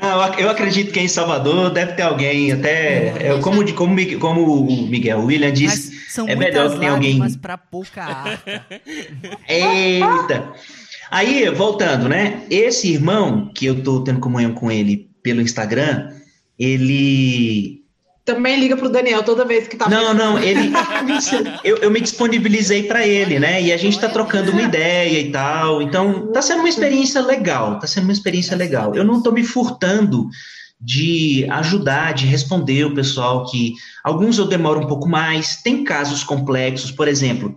Ah, eu ac- eu acredito que em Salvador deve ter alguém, até. é, como, de- como, como o Miguel William Mas disse, são é melhor que tenha alguém. lágrimas pra pouca arca. Eita! Aí, voltando, né? Esse irmão, que eu tô tendo comunhão com ele pelo Instagram, ele. Também liga pro Daniel toda vez que tá Não, não, ele. Eu, eu me disponibilizei para ele, né? E a gente tá trocando uma ideia e tal. Então, tá sendo uma experiência legal. Tá sendo uma experiência legal. Eu não tô me furtando de ajudar, de responder o pessoal que. Alguns eu demoro um pouco mais. Tem casos complexos, por exemplo.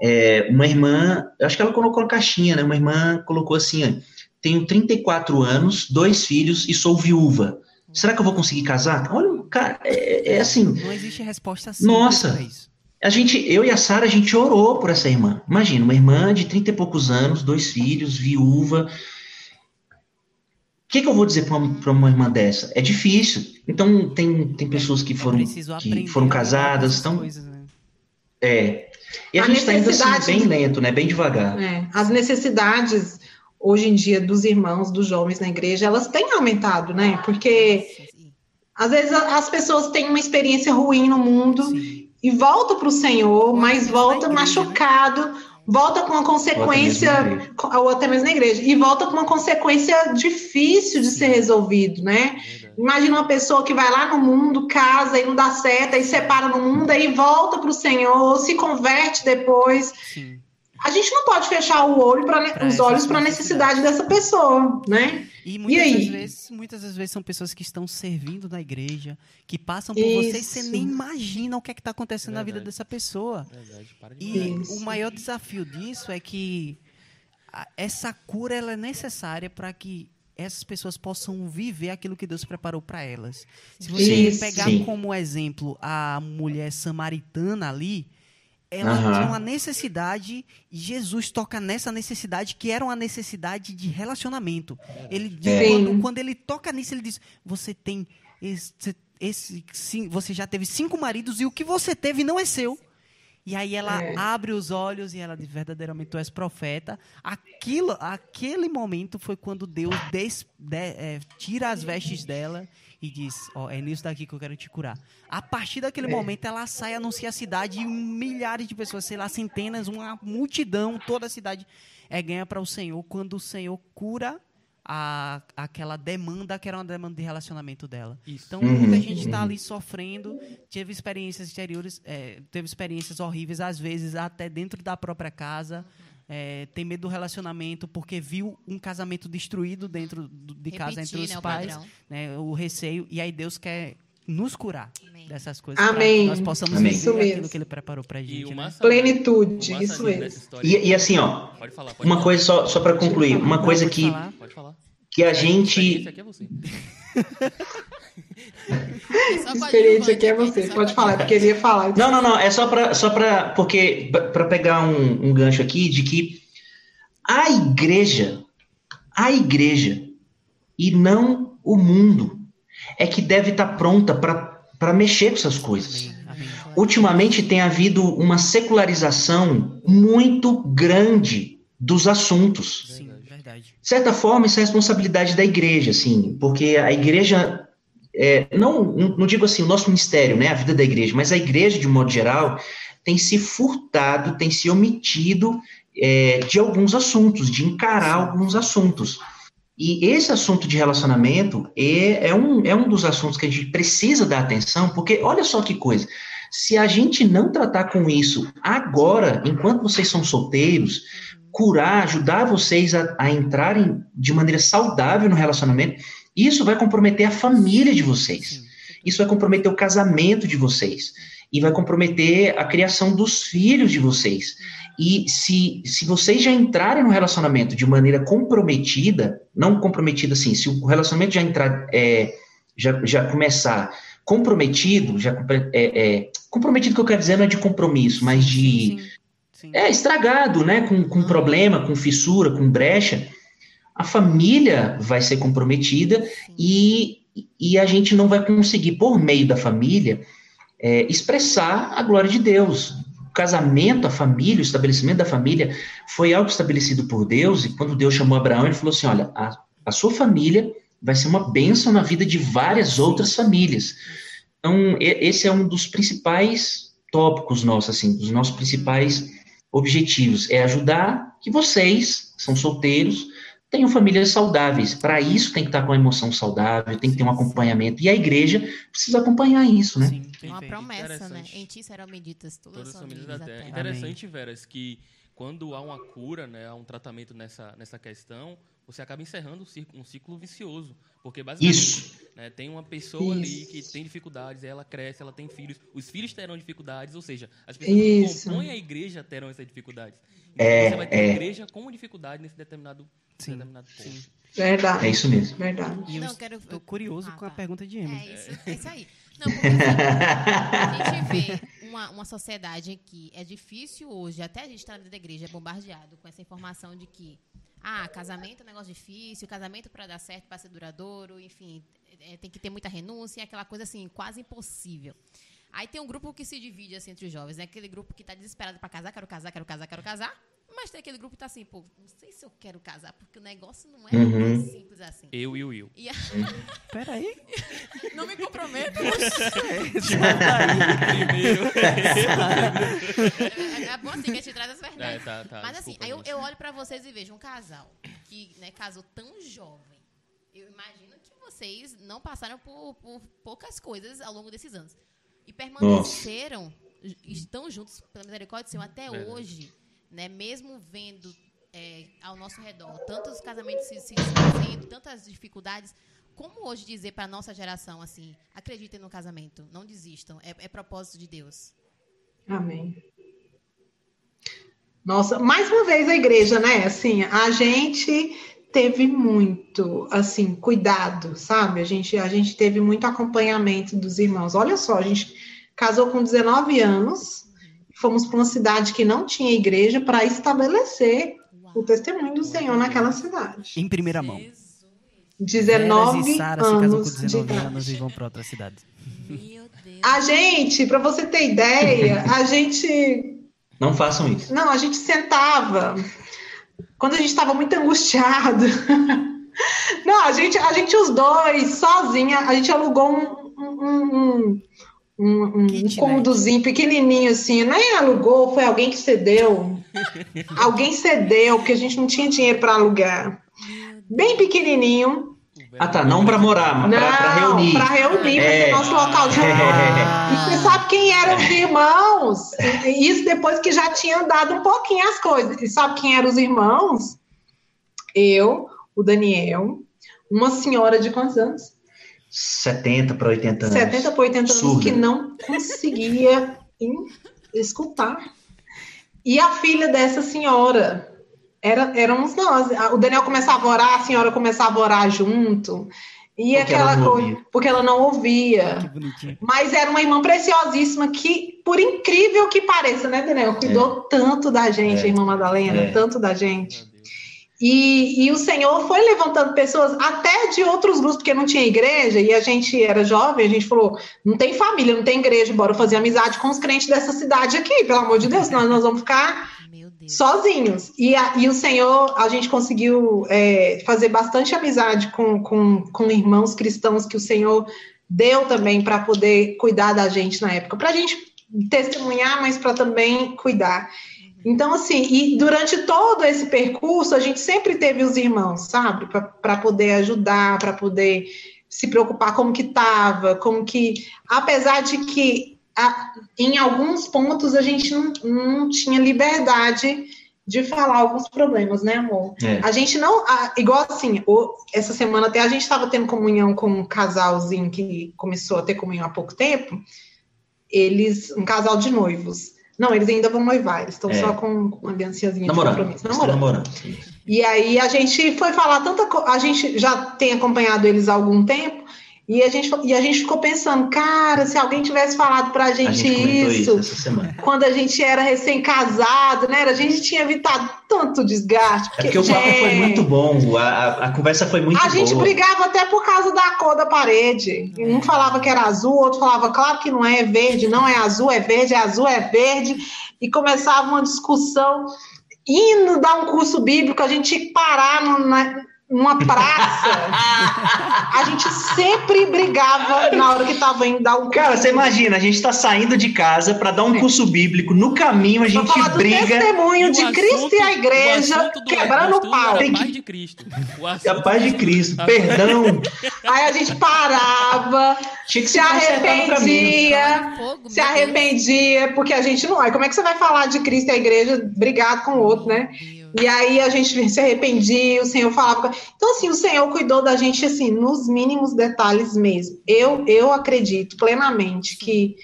É, uma irmã, eu acho que ela colocou na caixinha, né? Uma irmã colocou assim: ó, tenho 34 anos, dois filhos e sou viúva. Será que eu vou conseguir casar? Olha, cara, é, é assim. Não existe resposta simples Nossa. A gente, eu e a Sara, a gente orou por essa irmã. Imagina, uma irmã de 30 e poucos anos, dois filhos, viúva. O que, que eu vou dizer para uma, uma irmã dessa? É difícil. Então, tem, tem pessoas que foram, É preciso que foram casadas. essas Então, coisas, né? é. E a, A gente está indo assim, bem lento, né? Bem devagar. É, as necessidades hoje em dia dos irmãos, dos jovens na igreja, elas têm aumentado, né? Porque às vezes as pessoas têm uma experiência ruim no mundo Sim. e volta para o Senhor, mas volta igreja, machucado, volta com uma consequência, Ou até mesmo na igreja. ou até mesmo na igreja, e volta com uma consequência difícil de ser resolvido, né? Imagina uma pessoa que vai lá no mundo, casa e não dá certo, aí separa no mundo, aí volta para o Senhor, ou se converte depois. Sim. A gente não pode fechar o olho pra, Pra os olhos para a necessidade dessa pessoa, né? E muitas aí? das vezes, muitas das vezes são pessoas que estão servindo na igreja, que passam por você e você Isso. nem imagina o que é que está acontecendo na vida Verdade. dessa pessoa. Verdade, para de E Isso. o maior desafio disso é que essa cura ela é necessária para que essas pessoas possam viver aquilo que Deus preparou para elas. Se você Isso. pegar como exemplo a mulher samaritana ali, ela Aham. tinha uma necessidade e Jesus toca nessa necessidade que era uma necessidade de relacionamento. Ele É. quando, quando ele toca nisso, ele diz: você tem esse, esse- sim, você já teve cinco maridos e o que você teve não é seu. E aí ela É. abre os olhos e ela diz, verdadeiramente tu és profeta. Aquilo, aquele momento foi quando Deus des- de- é, tira as vestes dela e diz, ó, é nisso daqui que eu quero te curar. A partir daquele É. momento ela sai, anuncia a cidade e milhares de pessoas, sei lá, centenas, uma multidão, toda a cidade é ganha para o Senhor quando o Senhor cura a, aquela demanda que era uma demanda de relacionamento dela. Isso. Então, Uhum, muita gente está uhum. ali sofrendo, teve experiências exteriores, é, teve experiências horríveis, às vezes até dentro da própria casa, é, tem medo do relacionamento porque viu um casamento destruído dentro do- de casa entre Repetir, os né, o pais, padrão. né, o receio, e aí Deus quer nos curar Amém. dessas coisas, pra Amém. que nós possamos Amém. viver Isso aquilo mesmo. que Ele preparou pra gente. E o né? Plenitude, isso mesmo. E, e assim, ó, Pode falar, pode uma falar. coisa só, só para concluir, uma coisa pode que, que a gente. aqui é você. Só Experiente aqui é você. só Pode falar, eu queria falar. Não, não, não, é só para só para porque para pegar um, um gancho aqui de que a igreja, a igreja e não o mundo é que deve estar pronta para mexer com essas coisas. Amém, amém. Ultimamente tem havido uma secularização muito grande dos assuntos. Sim, verdade. De certa forma, isso é responsabilidade da igreja, assim, porque a igreja, é, não, não digo assim, o nosso ministério, né, a vida da igreja, mas a igreja, de modo geral, tem se furtado, tem se omitido é, de alguns assuntos, de encarar alguns assuntos. E esse assunto de relacionamento é, é, um, é um dos assuntos que a gente precisa dar atenção, porque olha só que coisa. Se a gente não tratar com isso agora, enquanto vocês são solteiros, curar, ajudar vocês a, a entrarem de maneira saudável no relacionamento, isso vai comprometer a família de vocês. Isso vai comprometer o casamento de vocês. E vai comprometer a criação dos filhos de vocês. E se, se vocês já entrarem no relacionamento de maneira comprometida, não comprometida assim, se o relacionamento já entrar, é, já, já começar comprometido, já é, é, comprometido que eu quero dizer não é de compromisso, mas de Sim, sim, é estragado, né? Com, com problema, com fissura, com brecha, a família vai ser comprometida e, e a gente não vai conseguir, por meio da família, é, expressar a glória de Deus. O casamento, a família, o estabelecimento da família foi algo estabelecido por Deus, e quando Deus chamou Abraão, ele falou assim: olha, a, a sua família vai ser uma bênção na vida de várias outras famílias. Então, esse é um dos principais tópicos nossos, assim, dos nossos principais objetivos, é ajudar que vocês, que são solteiros, tenham famílias saudáveis. Para isso tem que estar com a emoção saudável, tem que ter um acompanhamento. E a igreja precisa acompanhar isso, né? Sim, É uma promessa, né? Em ti serão benditas todas, Todas as as famílias da Terra. terra. Interessante, Veras, que quando há uma cura, né, há um tratamento nessa, nessa questão, você acaba encerrando um ciclo, um ciclo vicioso. Porque, basicamente, Isso. né, tem uma pessoa ali Isso. que tem dificuldades, ela cresce, ela tem filhos, os filhos terão dificuldades, ou seja, as pessoas Isso. que compõem a igreja terão essas dificuldades. Então, É, você vai ter é. a igreja com dificuldade nesse determinado, Sim, determinado ponto. sim. Verdade. É isso mesmo. Verdade. E eu Não, quero- tô curioso Ah, com a tá. pergunta de Emily. É isso, é isso aí. Não, porque assim, a gente vê uma, uma sociedade em que é difícil hoje, até a gente estar dentro da igreja, é bombardeado com essa informação de que ah, casamento é um negócio difícil, casamento para dar certo, para ser duradouro, enfim, é, tem que ter muita renúncia, aquela coisa assim, quase impossível. Aí tem um grupo que se divide assim, entre os jovens, né? Aquele grupo que está desesperado para casar, quero casar, quero casar, quero casar. Mas tem aquele grupo que tá assim, pô, não sei se eu quero casar, porque o negócio não é Uhum. tão simples assim. Eu e o Will. E a- Peraí. não me comprometo. Primeiro. É, é bom assim que a gente traz as É, verdades. tá, tá, Mas assim, aí eu, eu olho pra vocês e vejo um casal que né, casou tão jovem. Eu imagino que vocês não passaram por, por poucas coisas ao longo desses anos. E permaneceram, j- estão juntos pela misericórdia do Senhor até Verdade. hoje, né? Mesmo vendo é, ao nosso redor tantos casamentos se, se desfazendo, tantas dificuldades. Como hoje dizer para nossa geração assim, acreditem no casamento, não desistam, é, é propósito de Deus. Amém. Nossa, mais uma vez a igreja, né? Assim, a gente teve muito, assim, cuidado, sabe? A gente, a gente teve muito acompanhamento dos irmãos. Olha só, a gente casou com 19 anos, fomos para uma cidade que não tinha igreja para estabelecer o testemunho do Senhor naquela cidade. Em primeira mão. Jesus. 19 Veras e Sara se casam com anos de 19 idade. anos e vão pra outra cidade. A gente, para você ter ideia, a gente Não façam isso. Não, a gente sentava. Quando a gente estava muito angustiado. Não, a gente, a gente os dois, sozinha, a gente alugou um, um, um, um, um cômodozinho pequenininho assim. Nem alugou, foi alguém que cedeu. alguém cedeu, porque a gente não tinha dinheiro para alugar. Bem pequenininho. Ah, tá. Não para morar, mas para reunir. Para reunir, para É. ser nosso local de E você sabe quem eram os irmãos? Isso depois que já tinha andado um pouquinho as coisas. E sabe quem eram os irmãos? Eu, o Daniel, uma senhora de quantos anos? 70 para 80 anos. 70 por 80 anos Surda. que não conseguia escutar. E a filha dessa senhora. Era, éramos nós. O Daniel começava a orar, a senhora começava a orar junto. E Porque ela aquela coisa. Porque ela não ouvia. Que bonitinho. Mas era uma irmã preciosíssima que, por incrível que pareça, né, Daniel? Cuidou tanto da gente, É. a irmã Madalena, É. tanto da gente. E, e o Senhor foi levantando pessoas até de outros grupos, porque não tinha igreja, e a gente era jovem, a gente falou: não tem família, não tem igreja, bora fazer amizade com os crentes dessa cidade aqui, pelo amor de Deus, senão nós vamos ficar. Sozinhos. E, a- e o Senhor, a gente conseguiu é, fazer bastante amizade com, com, com irmãos cristãos que o Senhor deu também para poder cuidar da gente na época, para a gente testemunhar, mas para também cuidar. Então, assim, e durante todo esse percurso, a gente sempre teve os irmãos, sabe? Para poder ajudar, para poder se preocupar como que estava, como que. Apesar de que a- em alguns pontos a gente não, não tinha liberdade de falar alguns problemas, né, amor? É. A gente não. a- igual assim, o- essa semana até a gente estava tendo comunhão com um casalzinho que começou a ter comunhão há pouco tempo. Eles. Um casal de noivos. Não, eles ainda vão noivar, eles estão É. só com com uma aliançazinha de compromisso. Namorando. namorando. E aí a gente foi falar tanta coisa. A gente já tem acompanhado eles há algum tempo. E a, gente, e a gente ficou pensando, cara, se alguém tivesse falado pra A gente, gente comentou isso, isso, quando a gente era recém-casado, né? A gente tinha evitado tanto desgaste. É porque o papo foi gente, muito bom, a, a- a conversa foi muito A gente boa. brigava até por causa da cor da parede. Um falava que era azul, outro falava, claro que não é, é verde, não é azul, é verde, é azul, é verde. E começava uma discussão. Indo dar um curso bíblico, a gente tinha que parar no- na- numa praça. A gente sempre brigava na hora que estava indo dar um curso. Cara, você imagina, a gente tá saindo de casa para dar um curso bíblico, no caminho a gente falar do briga. testemunho E de o Cristo assunto- e a o igreja assunto do- quebrando do o pau. a paz de Cristo. O É a assunto- paz de Cristo, perdão. Aí a gente parava, Tinha que se caminho. arrependia. Se arrependia, porque a gente não. Aí como é que você vai falar de Cristo e a igreja brigado com o outro, né? E aí a gente se arrependia, o Senhor falava. Então, assim, o Senhor cuidou da gente, assim, nos mínimos detalhes mesmo. Eu, eu acredito plenamente que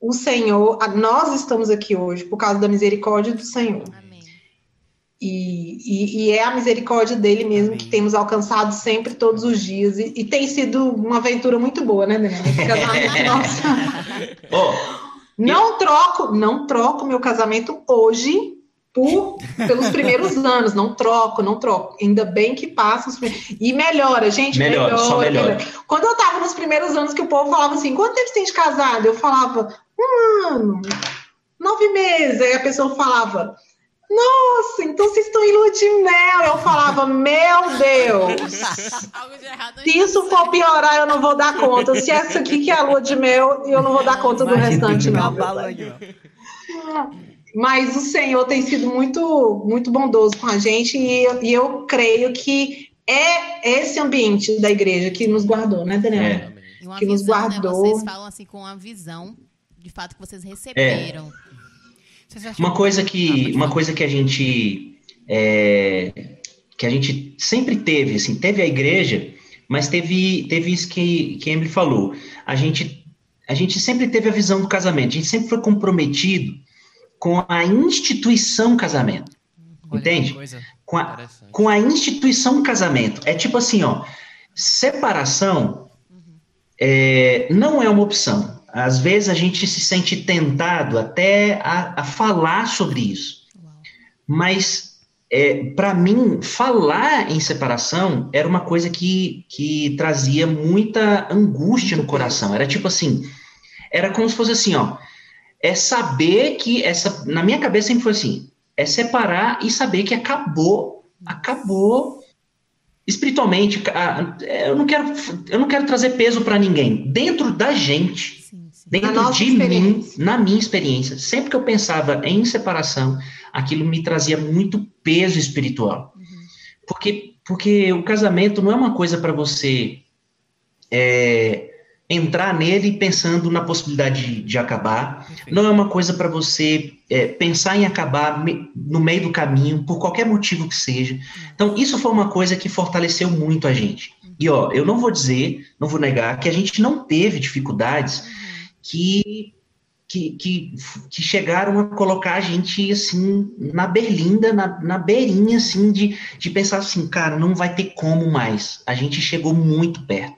o Senhor, a- nós estamos aqui hoje por causa da misericórdia do Senhor. Amém. E, e- e é a misericórdia dele mesmo Amém. que temos alcançado sempre, todos os dias. E, e tem sido uma aventura muito boa, né, Daniel? Esse casamento, Não troco, não troco meu casamento hoje por, pelos primeiros anos. Não troco, não troco. Ainda bem que passa os primeiros. E melhora, gente. Melhora, só melhora. Quando eu tava nos primeiros anos que o povo falava assim, quanto tempo você tem de casado? Eu falava, um ano, nove meses. Aí a pessoa falava, nossa, então vocês estão em lua de mel. Eu falava, meu Deus. Se isso for piorar, eu não vou dar conta. Se essa aqui que é a lua de mel, eu não vou dar conta do restante, não. Mas o Senhor tem sido muito, muito bondoso com a gente e, eu- e eu creio que é esse ambiente da igreja que nos guardou, né, Daniel? É. Que nos visão, guardou. Né? Vocês falam assim com a visão de fato que vocês receberam. Vocês acham uma coisa que, uma coisa que a gente é, que a gente sempre teve, assim, teve a igreja, mas teve, teve isso que, que Emily falou. A gente, a gente sempre teve a visão do casamento, a gente sempre foi comprometido com a instituição casamento, Olha entende? com a, com a instituição casamento. É tipo assim, ó, separação é, não é uma opção. Às vezes a gente se sente tentado até a, a falar sobre isso. Uau. Mas, é, para mim, falar em separação era uma coisa que, que trazia muita angústia no coração. Era tipo assim, era como se fosse assim, ó. É saber que essa, na minha cabeça sempre foi assim, é separar e saber que acabou, acabou espiritualmente. Eu não quero, eu não quero trazer peso para ninguém. Dentro da gente, sim, sim. dentro de mim, na minha experiência, sempre que eu pensava em separação, aquilo me trazia muito peso espiritual. Uhum. Porque, porque o casamento não é uma coisa para você é, entrar nele pensando na possibilidade de, de acabar. Perfeito. Não é uma coisa para você é, pensar em acabar me, no meio do caminho, por qualquer motivo que seja. Então, isso foi uma coisa que fortaleceu muito a gente. E, ó, eu não vou dizer, não vou negar, que a gente não teve dificuldades que, que, que, que chegaram a colocar a gente, assim, na berlinda, na, na beirinha, assim, de, de pensar assim, cara, não vai ter como mais. A gente chegou muito perto.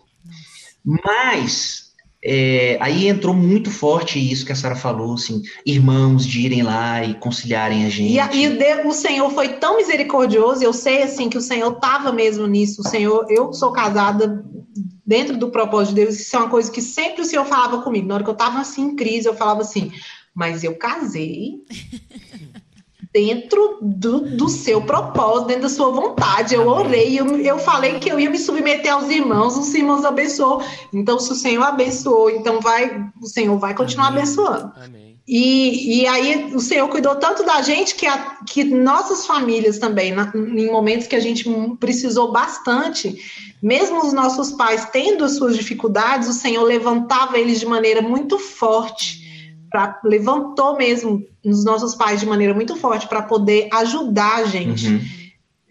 Mas é, aí entrou muito forte isso que a Sara falou, assim, irmãos de irem lá e conciliarem a gente. E, e o, o Senhor foi tão misericordioso, eu sei assim que o Senhor estava mesmo nisso. O Senhor, eu sou casada dentro do propósito de Deus, isso é uma coisa que sempre o Senhor falava comigo. Na hora que eu estava assim em crise, eu falava assim, mas eu casei dentro do, do seu propósito, dentro da sua vontade. Eu orei, eu, eu falei que eu ia me submeter aos irmãos, os irmãos abençoou. Então, se o Senhor abençoou, então vai, o Senhor vai continuar Amém. abençoando. Amém. E, e aí o Senhor cuidou tanto da gente que, a, que nossas famílias também, na, em momentos que a gente precisou bastante, mesmo os nossos pais tendo as suas dificuldades, o Senhor levantava eles de maneira muito forte pra, levantou mesmo nos nossos pais de maneira muito forte para poder ajudar a gente. Uhum.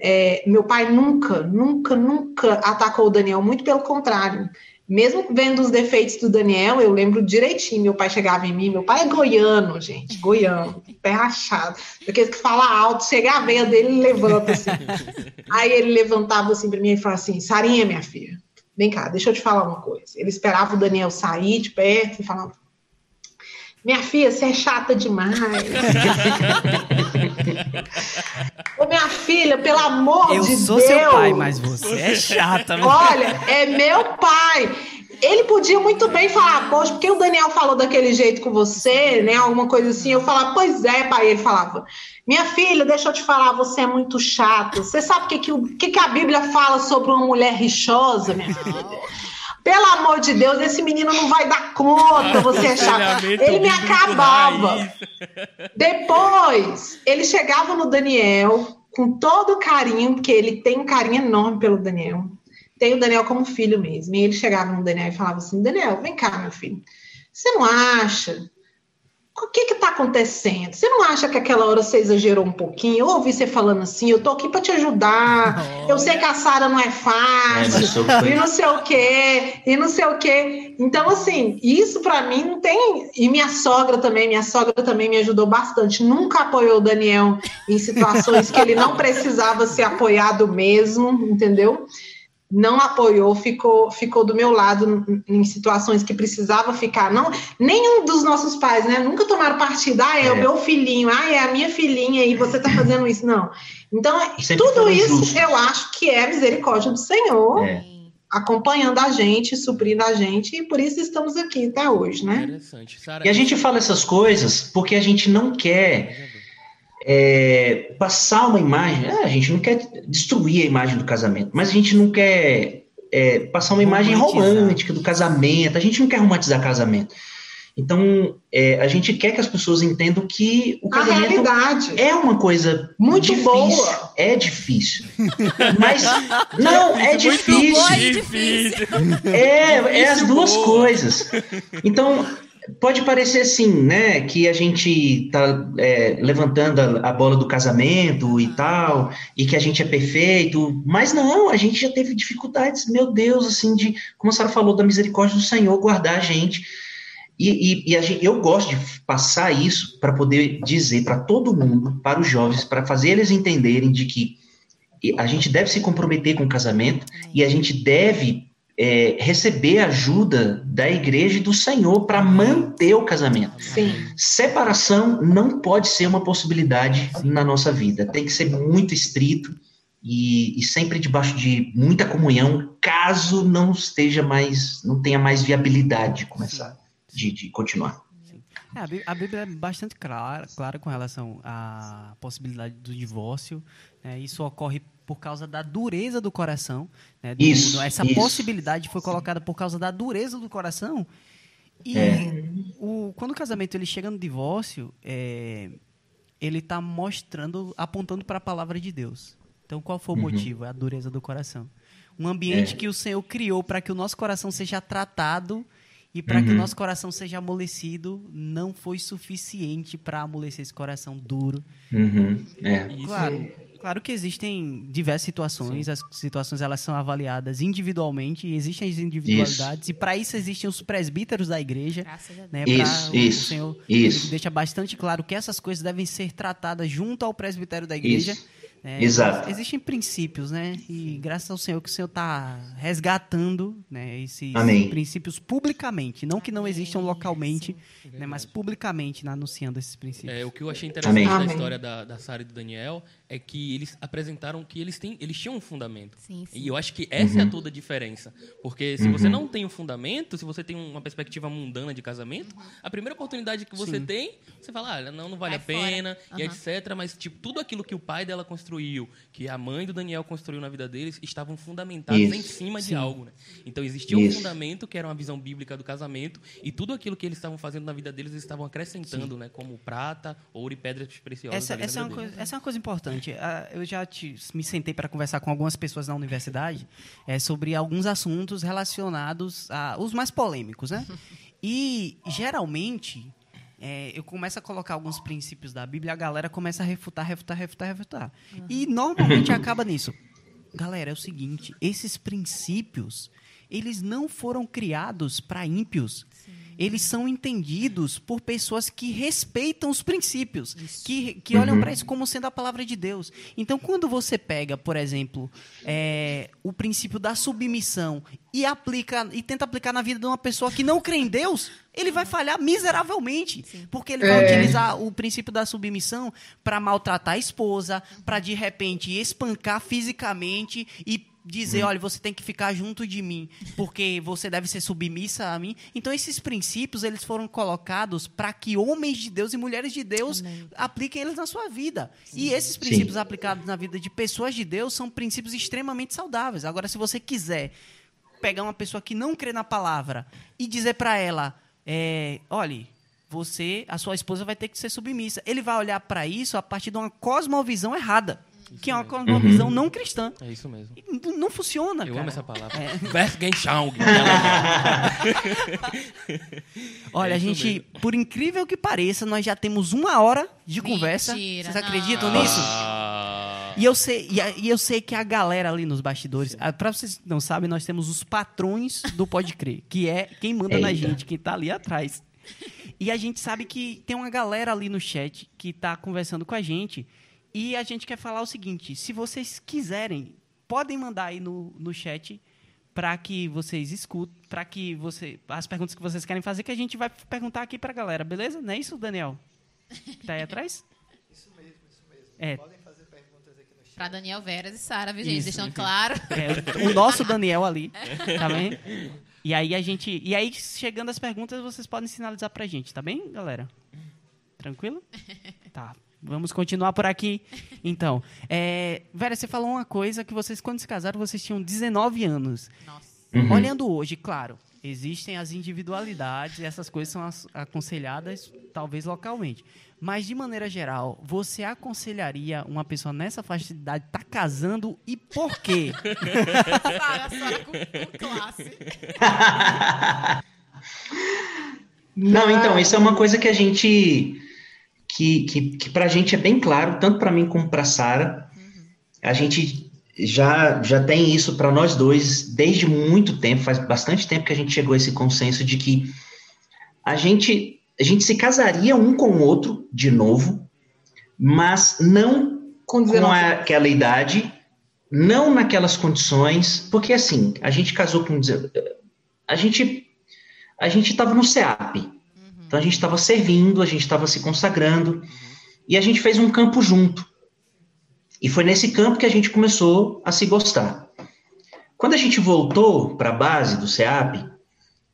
É, meu pai nunca, nunca, nunca atacou o Daniel, muito pelo contrário. Mesmo vendo os defeitos do Daniel, eu lembro direitinho. Meu pai chegava em mim, meu pai é goiano, gente, goiano, pé rachado. Daqueles que fala alto, chega a veia dele e levanta assim. Aí ele levantava assim para mim e falava assim: Sarinha, minha filha, vem cá, deixa eu te falar uma coisa. Ele esperava o Daniel sair de perto e falava: minha filha, você é chata demais. Ô, minha filha, pelo amor eu de Deus. Eu sou seu pai, mas você é chata. Olha, é meu pai. Ele podia muito bem falar, poxa, porque o Daniel falou daquele jeito com você, né? Alguma coisa assim. Eu falava, pois é, pai. Ele falava, minha filha, deixa eu te falar, você é muito chata. Você sabe o que, que, que, que a Bíblia fala sobre uma mulher rixosa, minha filha? Pelo amor de Deus, esse menino não vai dar conta, você é chato. Ele me acabava. Depois, ele chegava no Daniel com todo carinho, porque ele tem um carinho enorme pelo Daniel. Tem o Daniel como filho mesmo. E ele chegava no Daniel e falava assim: Daniel, vem cá, meu filho. Você não acha o que que tá acontecendo? Você não acha que aquela hora você exagerou um pouquinho? Eu ouvi você falando assim, eu tô aqui para te ajudar. Eu sei que a Sara não é fácil. É, e não sei o quê, e não sei o quê. Então, assim, isso para mim não tem. E minha sogra também, minha sogra também me ajudou bastante. Nunca apoiou o Daniel em situações que ele não precisava ser apoiado mesmo, entendeu? Não apoiou, ficou, ficou do meu lado em situações que precisava ficar. Não, nenhum dos nossos pais, né? Nunca tomaram partido. Ah, é, é. o meu filhinho, ah, é a minha filhinha e você está fazendo isso. Não. Então, tudo isso justo. eu acho que é misericórdia do Senhor. É. Acompanhando a gente, suprindo a gente, e por isso estamos aqui até hoje, né? Interessante. Sarah, e a gente fala essas coisas porque a gente não quer é, passar uma imagem. É, a gente não quer destruir a imagem do casamento, mas a gente não quer é, passar uma imagem romântica do casamento. A gente não quer romantizar casamento. Então, é, a gente quer que as pessoas entendam que o casamento é uma coisa muito difícil. boa. É difícil. Mas, não, é difícil. difícil. É, é as duas coisas. Então, pode parecer assim, né, que a gente está é, levantando a, a, bola do casamento e tal, e que a gente é perfeito, mas não, a gente já teve dificuldades, meu Deus, assim, de, como a senhora falou, da misericórdia do Senhor guardar a gente. E, e, e a gente, eu gosto de passar isso para poder dizer para todo mundo, para os jovens, para fazer eles entenderem de que a gente deve se comprometer com o casamento e a gente deve é, receber ajuda da igreja e do Senhor para manter o casamento. Sim. Separação não pode ser uma possibilidade na nossa vida. Tem que ser muito estrito e, e, sempre debaixo de muita comunhão, caso não esteja mais, não tenha mais viabilidade de começar, de, de continuar. É, a Bí- a Bíblia é bastante clara, clara com relação à possibilidade do divórcio. Né? Isso ocorre por causa da dureza do coração. né? Do- Isso, do- Essa isso. possibilidade foi colocada por causa da dureza do coração. E É. o, quando o casamento ele chega no divórcio, é, ele está mostrando, apontando para a palavra de Deus. Então, qual foi o Uhum. motivo? É a dureza do coração. Um ambiente É. que o Senhor criou para que o nosso coração seja tratado e para que o Uhum. nosso coração seja amolecido, não foi suficiente para amolecer esse coração duro. Uhum, é. Isso, Claro, que existem diversas situações, as situações elas são avaliadas individualmente, e existem as individualidades, e para isso existem os presbíteros da igreja, Graças a Deus. né, Isso, pra- o isso, Senhor isso. deixa bastante claro que essas coisas devem ser tratadas junto ao presbitério da igreja. Isso. né? Exato. Existem princípios, né? E graças ao Senhor que o Senhor está resgatando né, esses Amém. princípios publicamente. Não que não existam localmente, né, mas publicamente né, anunciando esses princípios. É, o que eu achei interessante Amém. da Amém. história da, da Sara e do Daniel é que eles apresentaram que eles, têm, eles tinham um fundamento. Sim, sim. E eu acho que essa é Uhum. a toda a diferença. Porque se você não tem um fundamento, se você tem uma perspectiva mundana de casamento, a primeira oportunidade que você Sim. tem, você fala, ah, não, não vale Vai a pena, e etc. Mas, tipo, tudo aquilo que o pai dela construiu, que a mãe do Daniel construiu na vida deles, estavam fundamentados Isso. em cima de algo, né? Então existia um Isso. fundamento, que era uma visão bíblica do casamento, e tudo aquilo que eles estavam fazendo na vida deles, eles estavam acrescentando, né? Como prata, ouro e pedras preciosas. Essa, essa, é coisa, essa é uma coisa importante. Ah, Eu já te- me sentei para conversar com algumas pessoas na universidade é, sobre alguns assuntos relacionados a os mais polêmicos, né? E geralmente é, eu começo a colocar alguns princípios da Bíblia, a galera começa a refutar, refutar, refutar, refutar. E normalmente acaba nisso. Galera, é o seguinte, esses princípios, eles não foram criados para ímpios. Eles são entendidos por pessoas que respeitam os princípios, que, que olham Uhum. para isso como sendo a palavra de Deus. Então, quando você pega, por exemplo, é, o princípio da submissão e aplica e tenta aplicar na vida de uma pessoa que não crê em Deus, ele vai falhar miseravelmente, porque ele vai É. utilizar o princípio da submissão para maltratar a esposa, para de repente espancar fisicamente e dizer, olha, você tem que ficar junto de mim, porque você deve ser submissa a mim. Então esses princípios, eles foram colocados para que homens de Deus e mulheres de Deus Amém. apliquem eles na sua vida. E esses princípios aplicados na vida de pessoas de Deus são princípios extremamente saudáveis. Agora, se você quiser pegar uma pessoa que não crê na palavra e dizer para ela, é, olhe, você, a sua esposa vai ter que ser submissa. Ele vai olhar para isso a partir de uma cosmovisão errada, que é uma cosmovisão não cristã. É isso mesmo. E não funciona, Eu cara. amo essa palavra. É. Vergenschauung. Olha, É a gente, por incrível que pareça, nós já temos uma hora de conversa. Mentira, Vocês não. acreditam nisso? Ah, E eu sei, e, a- e eu sei que a galera ali nos bastidores, ah, pra vocês que não sabem, nós temos os patrões do Pode Crer, que é quem manda na Eita. gente, quem tá ali atrás. E a gente sabe que tem uma galera ali no chat que tá conversando com a gente. E a gente quer falar o seguinte: se vocês quiserem, podem mandar aí no, no chat para que vocês escutem, para que você. As perguntas que vocês querem fazer, que a gente vai perguntar aqui pra galera, beleza? Não é isso, Daniel? Que tá aí atrás? Isso mesmo, isso mesmo. É. Podem fazer perguntas aqui no chat. Pra Daniel Veras e Sara, viu, gente? Isso. Deixando claro. É, o nosso Daniel ali, tá bem? E aí a gente, e aí chegando as perguntas, vocês podem sinalizar pra gente, tá bem, galera? Tranquilo? Tá. Vamos continuar por aqui. Então, é, Vera, você falou uma coisa que vocês quando se casaram, vocês tinham 19 anos. Nossa. Uhum. Olhando hoje, claro, existem as individualidades e essas coisas são as- aconselhadas talvez localmente. Mas de maneira geral, você aconselharia uma pessoa nessa faixa de idade tá casando e por quê? Sara, Sara com, com classe. Não, então, isso é uma coisa que a gente. Que, que, que pra gente é bem claro, tanto pra mim como pra Sara. A gente já, já tem isso pra nós dois desde muito tempo, faz bastante tempo que a gente chegou a esse consenso de que a gente, a gente se casaria um com o outro de novo, mas não Com com 19 a- aquela idade, não naquelas condições, porque assim, a gente casou com. A gente a gente estava no CEAP. Então a gente estava servindo, a gente estava se consagrando, e a gente fez um campo junto. E foi nesse campo que a gente começou a se gostar. Quando a gente voltou para a base do CEAP,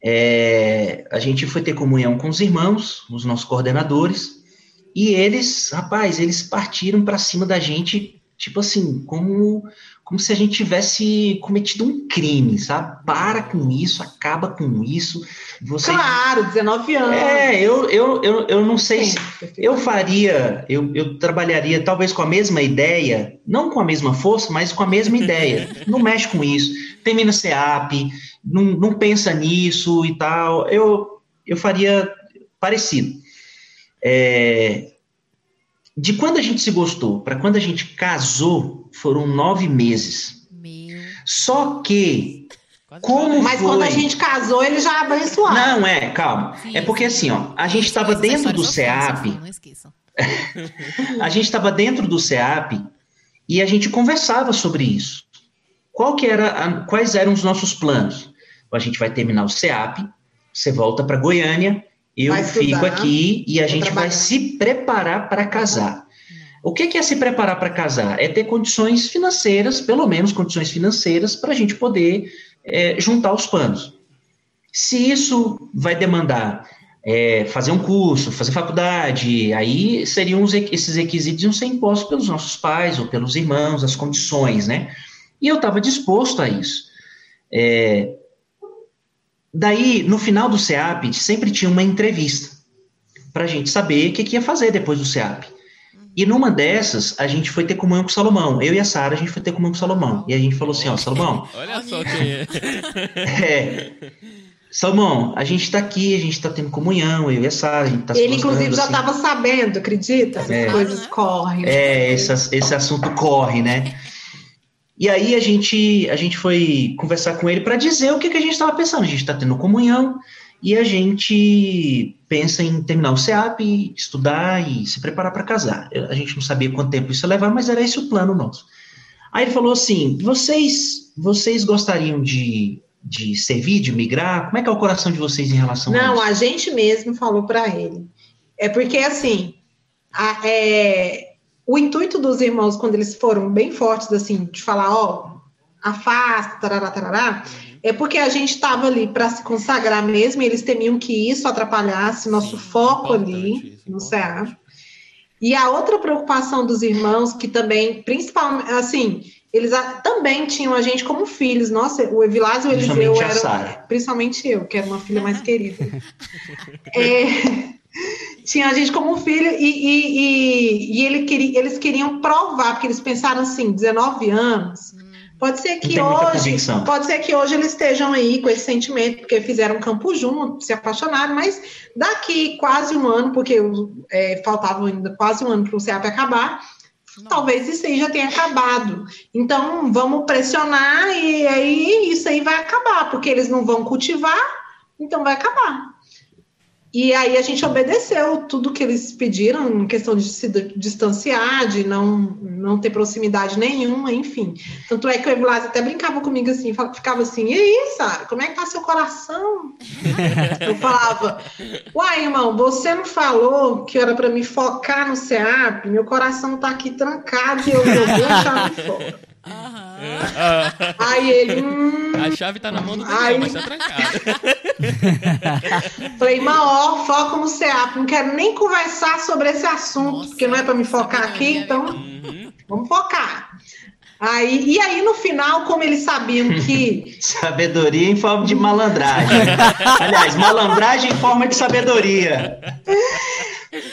é, a gente foi ter comunhão com os irmãos, os nossos coordenadores, e eles, rapaz, eles partiram para cima da gente, tipo assim, como, como se a gente tivesse cometido um crime, sabe? Para com isso, acaba com isso. Você... Claro, 19 anos. É, eu, eu, eu, eu não sei Sim, se. Eu faria, eu, eu trabalharia talvez com a mesma ideia, não com a mesma força, mas com a mesma ideia. Não mexe com isso. Termina CEAP, não, não pensa nisso e tal. Eu, eu faria parecido. É, de quando a gente se gostou para quando a gente casou, foram nove meses. Meu. Só que, como Mas foi... quando a gente casou, ele já abençoado. Não, é, calma. Sim, é porque sim. assim, ó, a gente estava dentro do CEAP, Não esqueçam. a gente estava dentro do CEAP e a gente conversava sobre isso. Qual que era a- quais eram os nossos planos? A gente vai terminar o CEAP, você volta para Goiânia, eu Vai fico estudar, aqui e a gente vai se preparar para casar. O que que é se preparar para casar? É ter condições financeiras, pelo menos condições financeiras, para a gente poder é, juntar os planos. Se isso vai demandar é, fazer um curso, fazer faculdade, aí seriam os, esses requisitos iam ser impostos pelos nossos pais ou pelos irmãos, as condições, né? E eu estava disposto a isso. É, daí, no final do CEAP, sempre tinha uma entrevista para a gente saber o que, que ia fazer depois do CEAP. E numa dessas, a gente foi ter comunhão com Salomão. Eu e a Sara, a gente foi ter comunhão com Salomão. E a gente falou assim, ó, Salomão, Olha só quem é. é, Salomão, a gente tá aqui, a gente tá tendo comunhão, eu e a Sara, a gente tá se Ele, inclusive, já assim. estava sabendo, acredita? As É. coisas correm. É, esse, esse assunto corre, né? E aí a gente, a gente foi conversar com ele para dizer o que, que a gente estava pensando. A gente está tendo comunhão e a gente pensa em terminar o CEAP, estudar e se preparar para casar. A gente não sabia quanto tempo isso ia levar, mas era esse o plano nosso. Aí ele falou assim: vocês, vocês gostariam de, de servir, de migrar? Como é que é o coração de vocês em relação a Não, isso? a gente mesmo falou para ele. É porque, assim, a- é, o intuito dos irmãos, quando eles foram bem fortes, assim, de falar, ó, afasta, tarará, tarará, é porque a gente estava ali para se consagrar mesmo, e eles temiam que isso atrapalhasse nosso Sim, foco ali isso, no. CA. E a outra preocupação dos irmãos, que também, principalmente, assim, eles a- também tinham a gente como filhos. Nossa, o Evilásio e o Eliseu eram principalmente eu, que era uma filha mais querida. É, tinha a gente como filho e, e, e, e ele queria, eles queriam provar, porque eles pensaram assim, 19 anos. Pode ser que hoje, convicção. pode ser que hoje eles estejam aí com esse sentimento, porque fizeram campo junto, se apaixonaram, mas daqui quase um ano, porque é, faltava ainda quase um ano para o CEAP acabar, talvez isso aí já tenha acabado. Então, vamos pressionar e aí isso aí vai acabar, porque eles não vão cultivar, então vai acabar. E aí a gente obedeceu tudo que eles pediram, em questão de se distanciar, de não, não ter proximidade nenhuma, enfim. Tanto é que o Evilásio até brincava comigo assim, ficava assim, e aí, Sara, como é que tá seu coração? Eu falava, uai, irmão, você não falou que era para me focar no CEAP? Meu coração tá aqui trancado e eu a chave fora. Aham. Aí ele, hum, A chave tá na mão do Daniel, Ai. mas tá trancada. falei, Maó, foco no CEAP, não quero nem conversar sobre esse assunto, Nossa, porque não é para me focar aqui, então Uhum. vamos focar. Aí, e aí, no final, como eles sabiam que Sabedoria em forma de malandragem. Aliás, malandragem em forma de sabedoria.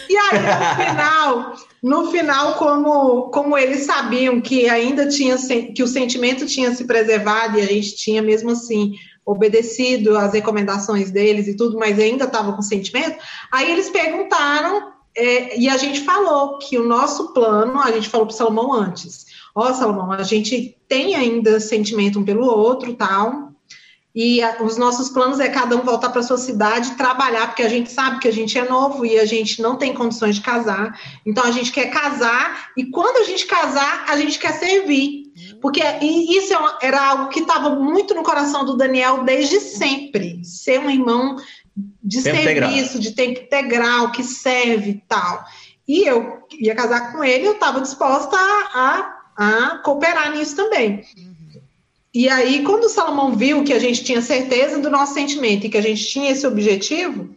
E aí, no final, no final, como, como eles sabiam que ainda tinha que o sentimento tinha se preservado e a gente tinha mesmo assim obedecido às recomendações deles e tudo, mas ainda estava com sentimento, aí eles perguntaram é, e a gente falou que o nosso plano, a gente falou para Salomão antes, ó Salomão, a gente tem ainda sentimento um pelo outro, tal, e a- os nossos planos é cada um voltar para sua cidade trabalhar, porque a gente sabe que a gente é novo e a gente não tem condições de casar. Então a gente quer casar e quando a gente casar, a gente quer servir. Porque e isso é era algo que estava muito no coração do Daniel desde sempre. Ser um irmão de Tempo serviço, de tempo integral, que serve e tal. E eu ia casar com ele, eu estava disposta a, a, a cooperar nisso também. E aí, quando o Salomão viu que a gente tinha certeza do nosso sentimento e que a gente tinha esse objetivo,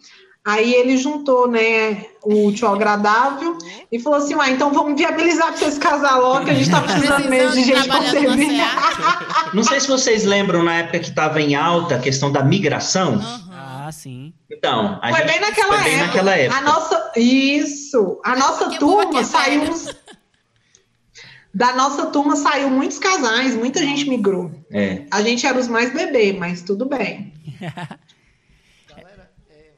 aí ele juntou, né, o útil ao agradável e falou assim, ah, então vamos viabilizar para vocês casar logo, que a gente tá precisando mesmo de gente para servir. trabalhar Não sei se vocês lembram na época que estava em alta a questão da migração. Aham. Ah, sim. Então, a Foi gente bem naquela foi bem época. naquela época. A nossa, isso, a nossa turma saiu velha. uns, da nossa turma saiu muitos casais, muita gente migrou. É. A gente era os mais bebê, mas tudo bem. Galera, é,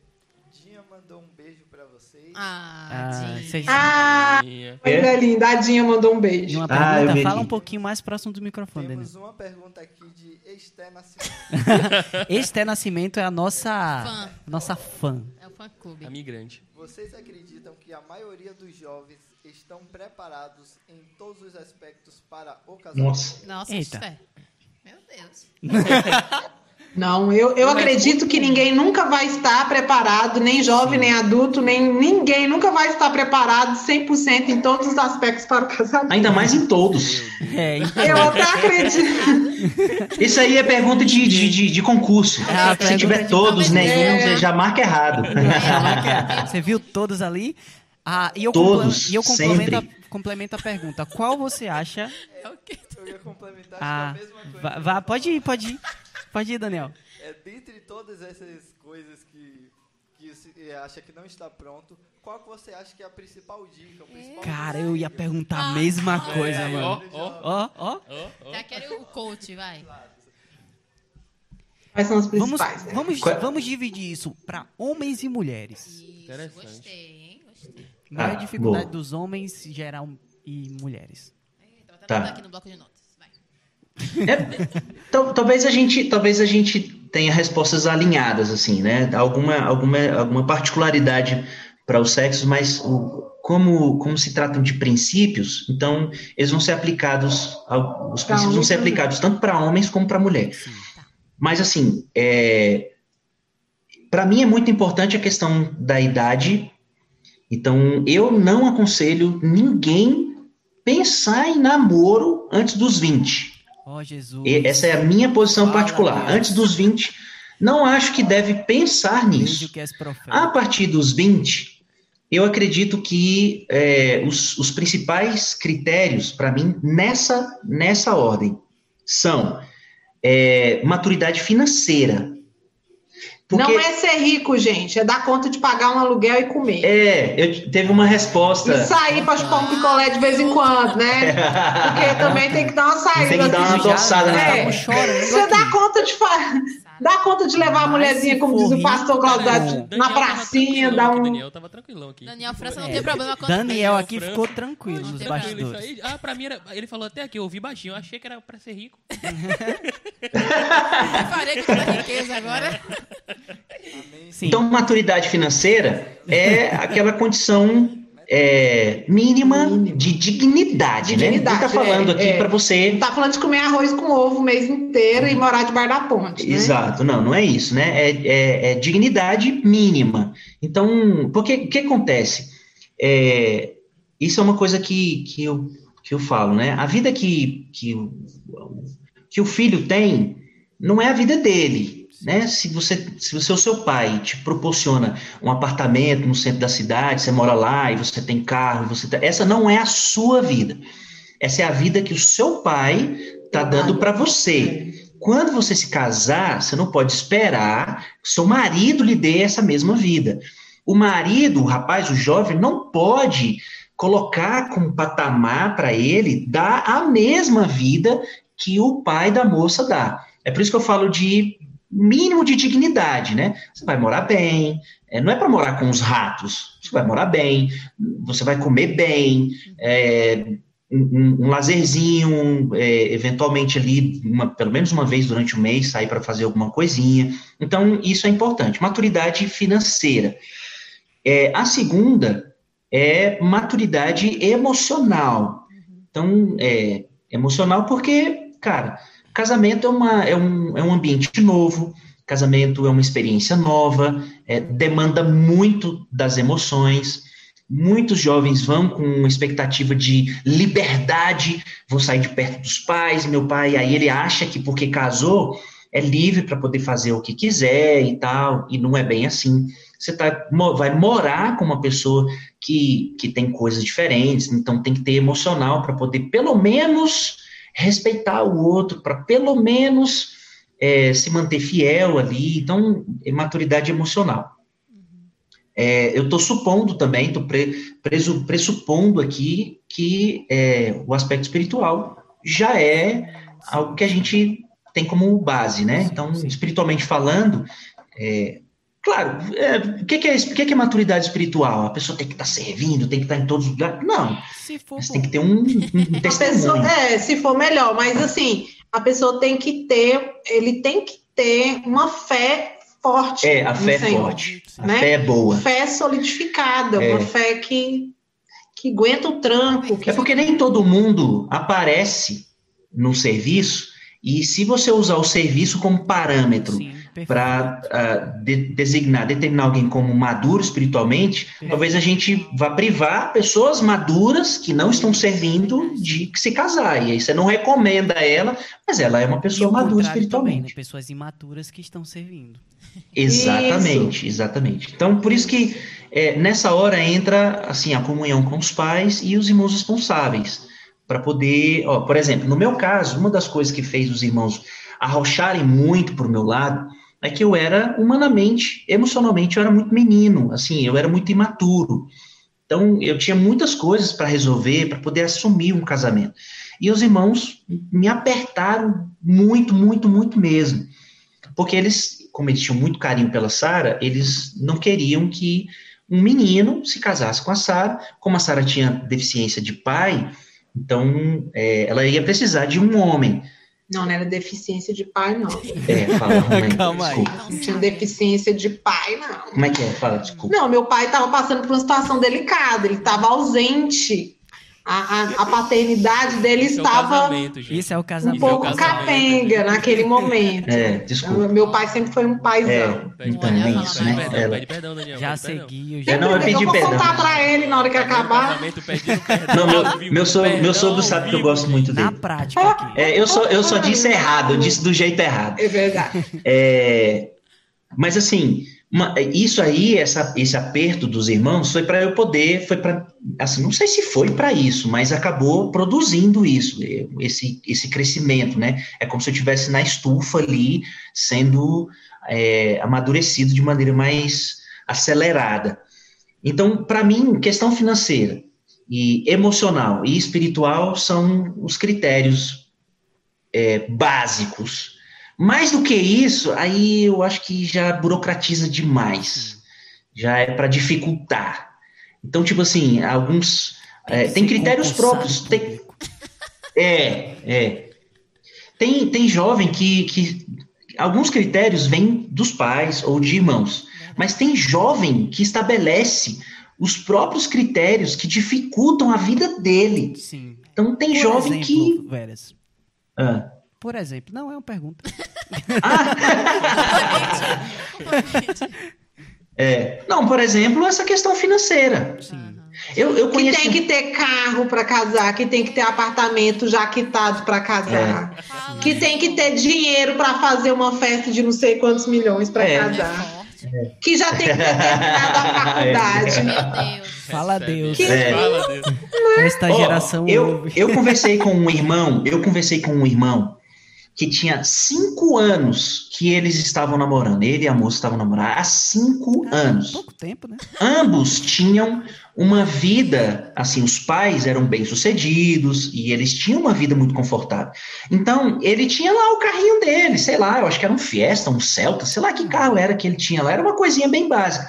Dinha mandou um beijo pra vocês. Ah, Ah, vocês- Ah, é, linda. A Dinha mandou um beijo. uma Ah, eu pergunta, vi fala um pouquinho mais próximo do microfone, Daniel. Temos uma pergunta aqui de Esther Nascimento. Este Nascimento é a nossa Fã. nossa fã. É o fã clube. A migrante. Vocês acreditam que a maioria dos jovens estão preparados em todos os aspectos para o casamento? Nossa. Nossa, Eita. fé. Meu Deus. Não, eu, eu acredito que ninguém nunca vai estar preparado, nem jovem, nem adulto, nem ninguém nunca vai estar preparado 100% em todos os aspectos para o casamento. Ainda mais em todos. É, então, Eu até acredito. Isso aí é pergunta de, de, de, de concurso. Ah, Se tiver todos, nenhum, É. você já marca errado. você viu todos ali? Ah, e eu, Todos, e eu complemento, a, sempre. complemento a pergunta. Qual você acha? É o quê? Eu ia complementar Ah, acho que é a mesma coisa. vá, vá, pode ir, pode ir. Pode ir, Daniel. É, dentre todas essas coisas que, que se eh, acha que não está pronto, qual que você acha que é a principal dica? O principal Cara, eu ia perguntar a Ah. mesma coisa, É, mano. ó, ó, Ó. Já quero o coach, vai. Quais são os Vamos, principais? né? vamos, vamos dividir isso para homens e mulheres. Isso, Interessante. gostei, hein? Gostei. Qual é a Ah, dificuldade boa. dos homens geral e mulheres? Tá. botar aqui no bloco de notas. Vai. É, tal- talvez a gente, talvez a gente tenha respostas alinhadas, assim, né? Alguma, alguma, alguma particularidade para os sexos, mas o- como, como se tratam de princípios, então eles vão ser aplicados, os Pra princípios vão ser aplicados tanto para homens como para mulher. Sim. Mas assim, é, para mim é muito importante a questão da idade. Então, eu não aconselho ninguém pensar em namoro antes dos 20. Ó, Jesus. E essa é a minha posição particular. Antes dos 20, não acho que deve pensar nisso. A partir dos 20, eu acredito que é, os, os principais critérios, para mim, nessa, nessa ordem, são é, maturidade financeira. Porque, Não é ser rico, gente, é dar conta de pagar um aluguel e comer. é, eu teve uma resposta. E sair para chupar um picolé de vez em quando, né? Porque também tem que dar uma saída. Tem que dar uma assim. adoçada na É. Estavam chorando Você dá conta de fa... dá conta de levar a mulherzinha, como diz o pastor Claudio, na pracinha, dá aqui, um. Daniel tava tranquilão aqui. Daniel França não É, tem problema com Daniel aqui ficou tranquilo nos bastidores. aí. Ah, pra mim era. Ele falou até aqui, eu ouvi baixinho. Eu achei que era pra ser rico. Toda a riqueza agora. Sim. Então, maturidade financeira é aquela condição é, mínima de dignidade, De né? dignidade, Ele tá falando é, aqui é. para você. Tá falando de comer arroz com ovo o mês inteiro e morar debaixo da ponte. Né? Exato, não, não é isso, né? É, é- é dignidade mínima. Então, porque o que acontece? É, isso é uma coisa que, que, eu, que eu falo, né? A vida que, que, o, que o filho tem não é a vida dele, né? Se você, se você, o seu pai te proporciona um apartamento no centro da cidade, você mora lá e você tem carro, você tá- essa não é a sua vida. Essa é a vida que o seu pai está dando para você. Quando você se casar, você não pode esperar que seu marido lhe dê essa mesma vida. O marido, o rapaz, o jovem, não pode colocar como patamar para ele dar a mesma vida que o pai da moça dá. É por isso que eu falo de mínimo de dignidade, né? Você vai morar bem, é, não é para morar com os ratos, você vai morar bem, você vai comer bem, é, um, um- lazerzinho, é, eventualmente ali, uma- pelo menos uma vez durante o mês, sair para fazer alguma coisinha. Então, isso é importante. Maturidade financeira. É, a segunda é maturidade emocional. Então, é emocional porque, cara, casamento é, uma, é, um, é um ambiente novo, casamento é uma experiência nova, é, demanda muito das emoções. Muitos jovens vão com uma expectativa de liberdade, vou sair de perto dos pais, meu pai, aí ele acha que porque casou é livre para poder fazer o que quiser e tal, e não é bem assim. Você tá, vai morar com uma pessoa que, que tem coisas diferentes, então tem que ter emocional para poder, pelo menos, respeitar o outro, para pelo menos é, se manter fiel ali. Então, é maturidade emocional. É, eu estou supondo também, estou pre, pressupondo aqui que é, o aspecto espiritual já é algo que a gente tem como base, né? Então, espiritualmente falando, é, claro, é, o, que, que, é, o que, que é maturidade espiritual? A pessoa tem que estar tá servindo, tem que estar tá em todos os lugares? Não. Se for mas tem que ter um, um testemunho. Pessoa, é, se for melhor, mas assim, a pessoa tem que ter, ele tem que ter uma fé forte. É, a fé é forte. A né? fé é boa. Fé solidificada, é. uma fé que, que aguenta o tranco. Que... É porque nem todo mundo aparece no serviço, e se você usar o serviço como parâmetro para uh, ah, de, designar, determinar alguém como maduro espiritualmente, Perfeito. talvez a gente vá privar pessoas maduras que não estão servindo de se casar. E aí você não recomenda ela, mas ela é uma pessoa madura espiritualmente. Também, né? Pessoas imaturas que estão servindo. Exatamente, isso. exatamente. Então, por isso que é, nessa hora entra assim a comunhão com os pais e os irmãos responsáveis para poder, ó, por exemplo, no meu caso, uma das coisas que fez os irmãos arrocharem muito para o meu lado é que eu era humanamente, emocionalmente, eu era muito menino, assim, eu era muito imaturo. Então, eu tinha muitas coisas para resolver, para poder assumir um casamento. E os irmãos me apertaram muito, muito, muito mesmo. Porque eles, como eles tinham muito carinho pela Sara, eles não queriam que um menino se casasse com a Sara. Como a Sara tinha deficiência de pai, então é, ela ia precisar de um homem. Não, não era deficiência de pai, não. É, fala, mãe, Calma desculpa. aí. Não tinha deficiência de pai, não. Como é que é? Fala, desculpa. Não, meu pai estava passando por uma situação delicada, ele estava ausente a, a, paternidade dele Isso estava é Isso é o casamento. um pouco é capenga naquele momento. É, desculpa. Meu pai sempre foi um paizão. É, então, é isso, né? Perdão, perdão, Daniel, já segui. Já... Eu, não, eu pedi eu vou perdão. contar pra ele na hora que acabar. Não, meu, meu, sogro, meu sogro sabe que eu gosto muito dele. Na prática aqui. É, eu, só, eu só disse errado, eu disse do jeito errado. É verdade. É, mas assim uma, isso aí, essa, esse aperto dos irmãos, foi para eu poder, foi para, assim, não sei se foi para isso, mas acabou produzindo isso, esse, esse crescimento, né? É como se eu estivesse na estufa ali, sendo é, amadurecido de maneira mais acelerada. Então, para mim, questão financeira e emocional e espiritual são os critérios é, básicos mais do que isso, aí eu acho que já burocratiza demais. Já é para dificultar. Então, tipo assim, alguns. Tem, é, tem critérios próprios. Tem, é, é. Tem, tem jovem que, que. Alguns critérios vêm dos pais ou de irmãos. Mas tem jovem que estabelece os próprios critérios que dificultam a vida dele. Sim. Então tem Por jovem exemplo, que. Veras. Ah. Por exemplo, não é uma pergunta. é, não, por exemplo, essa questão financeira. Sim. Eu, eu conheço... Que tem que ter carro para casar, que tem que ter apartamento já quitado para casar, é. que tem que ter dinheiro para fazer uma festa de não sei quantos milhões para é. casar. É. Que já tem que ter terminado a faculdade. Meu Deus. Fala Deus. Que... É. Fala Deus. Esta geração. Oh, eu, eu conversei com um irmão, eu conversei com um irmão que tinha cinco anos que eles estavam namorando. Ele e a moça estavam namorando há cinco ah, anos. Pouco tempo, né? Ambos tinham uma vida, assim, os pais eram bem-sucedidos e eles tinham uma vida muito confortável. Então, ele tinha lá o carrinho dele, sei lá, eu acho que era um Fiesta, um Celta, sei lá que carro era que ele tinha lá, era uma coisinha bem básica.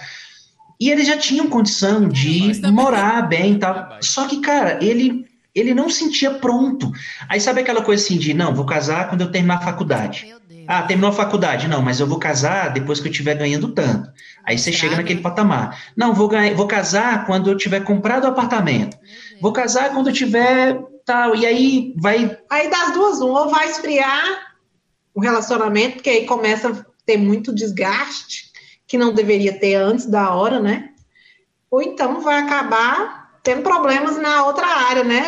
E eles já tinham condição de morar bem e tal. Só que, cara, ele ele não sentia pronto. Aí sabe aquela coisa assim de, não, vou casar quando eu terminar a faculdade. Ah, terminou a faculdade. Não, mas eu vou casar depois que eu estiver ganhando tanto. Aí você chega naquele patamar. Não, vou, ganhar, vou casar quando eu tiver comprado o apartamento. Vou casar quando eu tiver tal. E aí vai. Aí das duas, um, ou vai esfriar o relacionamento, porque aí começa a ter muito desgaste, que não deveria ter antes da hora, né? ou então vai acabar tendo problemas na outra área, né?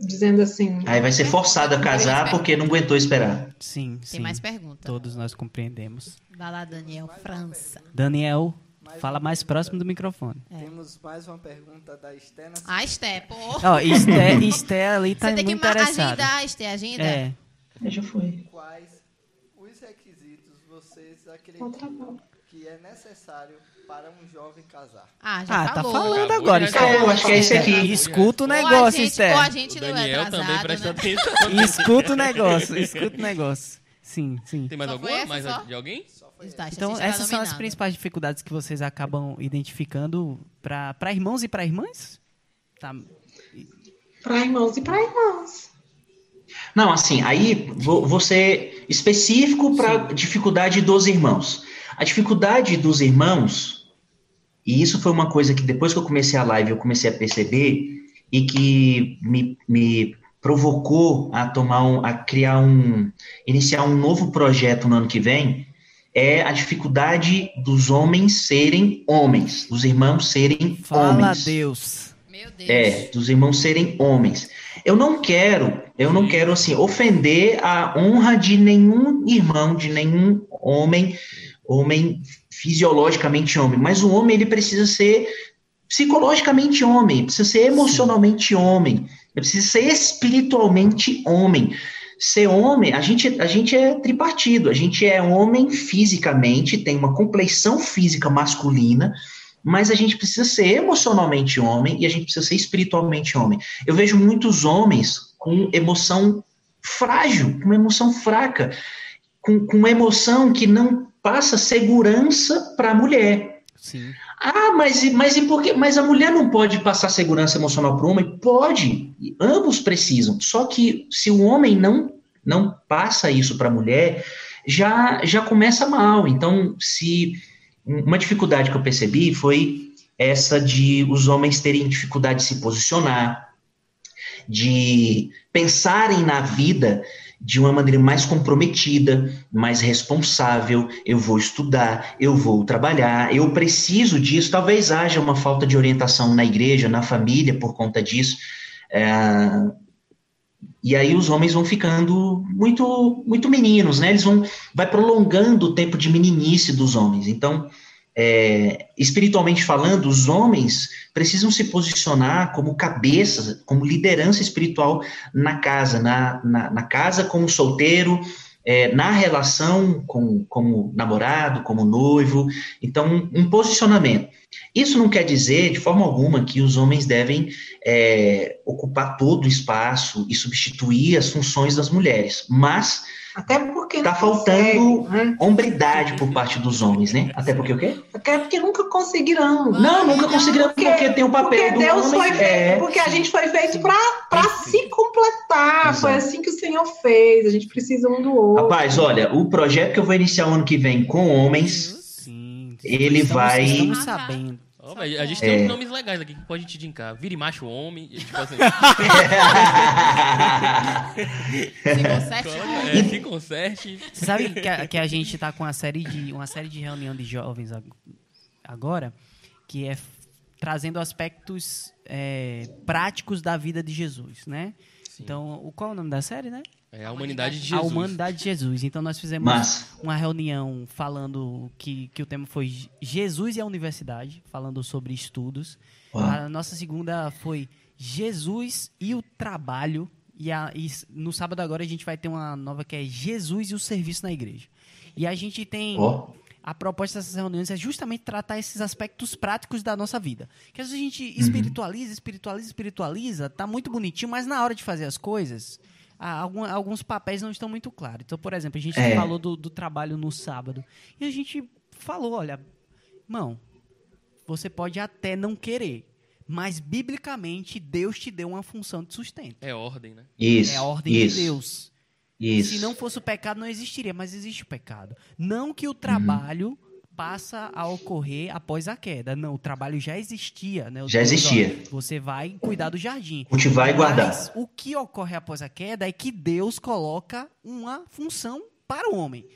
Dizendo assim. Aí vai ser forçado a casar porque não aguentou esperar. Sim, Tem sim. mais pergunta. Todos nós compreendemos. Vai lá, Daniel. França. Daniel, fala mais próximo do microfone. Temos mais uma pergunta da Estena. Ah, Esté, pô. Ó, Esté, Esté ali tá Você tem que muito ma- interessada. agendar, Esté, agenda. É, já foi. Quais os requisitos vocês acreditam que é necessário para um jovem casar? Ah, já Ah, tá falando Acabou agora. É, eu acho que é esse aqui. Escuta o negócio, gente O não é Daniel atrasado, também presta né? atenção. Escuta o negócio, escuta o negócio. Sim, sim. Tem mais Só alguma? essa Mais só? de alguém? Tá, Então, essas são as principais dificuldades que vocês acabam identificando para irmãos e para irmãs? Tá. Para irmãos e para irmãs. Não, assim, aí vou, vou ser específico para dificuldade dos irmãos. A dificuldade dos irmãos, e isso foi uma coisa que depois que eu comecei a live eu comecei a perceber e que me, me provocou a tomar um, a criar um, iniciar um novo projeto no ano que vem, é a dificuldade dos homens serem homens, dos irmãos serem Fala homens. Deus. Meu Deus. É, dos irmãos serem homens. Eu não quero, eu não quero assim ofender a honra de nenhum irmão, de nenhum homem, homem fisiologicamente homem, mas o homem ele precisa ser psicologicamente homem, precisa ser emocionalmente homem, ele precisa ser espiritualmente homem. Ser homem, a gente, a gente é tripartido, a gente é homem fisicamente, tem uma compleição física masculina, mas a gente precisa ser emocionalmente homem e a gente precisa ser espiritualmente homem. Eu vejo muitos homens com emoção frágil, com uma emoção fraca, com, com uma emoção que não passa segurança para a mulher. Sim. Ah, mas, e- mas, e por quê? mas a mulher não pode passar segurança emocional para o homem? Pode, ambos precisam. Só que se o homem não, não passa isso para a mulher, já, já começa mal. Então, se uma dificuldade que eu percebi foi essa de os homens terem dificuldade de se posicionar, de pensarem na vida de uma maneira mais comprometida, mais responsável. Eu vou estudar, eu vou trabalhar, eu preciso disso. Talvez haja uma falta de orientação na igreja, na família, por conta disso. É, E aí os homens vão ficando muito, muito meninos, né? Eles vão, vai prolongando o tempo de meninice dos homens. Então, é, espiritualmente falando, os homens precisam se posicionar como cabeça, como liderança espiritual na casa, na, na, na casa como solteiro, é, na relação com, como namorado, como noivo. Então, um posicionamento. Isso não quer dizer, de forma alguma, que os homens devem é, ocupar todo o espaço e substituir as funções das mulheres, mas Até porque Tá faltando- consegue, né? hombridade por parte dos homens, né? Até porque o quê? Até porque nunca conseguirão. Não, nunca conseguiram, porque, tem o papel Porque do Deus homem. foi feito, é, porque a gente foi feito para se completar. Exato. Foi assim que o Senhor fez. A gente precisa um do outro. Rapaz, olha, o projeto que eu vou iniciar o ano que vem com homens, Sim. Ele Estamos- vai- Estamos sabendo. Mas a gente É. tem uns nomes legais aqui que pode te indicar. Vire macho homem. Tipo assim. Se conserte, é, se conserte. Você sabe que a, que a gente tá com uma série de uma série de reunião de jovens ag- agora que é trazendo aspectos é, práticos da vida de Jesus, né? Então, o qual é o nome da série, né? É a humanidade de A Jesus. humanidade de Jesus. Então nós fizemos Mas, uma reunião falando que, que o tema foi Jesus e a universidade, falando sobre estudos. Uau. A nossa segunda foi Jesus e o trabalho. E, a- e no sábado agora a gente vai ter uma nova que é Jesus e o serviço na igreja. E a gente tem. A proposta dessas reuniões é justamente tratar esses aspectos práticos da nossa vida. Que às vezes a gente espiritualiza, espiritualiza, espiritualiza, tá muito bonitinho, mas na hora de fazer as coisas, algum- alguns papéis não estão muito claros. Então, por exemplo, a gente É. falou do, do trabalho no sábado. E a gente falou, olha, irmão, você pode até não querer, mas biblicamente Deus te deu uma função de sustento. É ordem, né? isso. é a ordem isso, de Deus. Isso. Se não fosse o pecado, não existiria, mas existe o pecado. Não que o Uhum. Passa a ocorrer após a queda. Não, o trabalho já existia. Né? O Já existia. você vai cuidar do jardim. Cultivar e guardar. Mas o que ocorre após a queda é que Deus coloca uma função para o homem.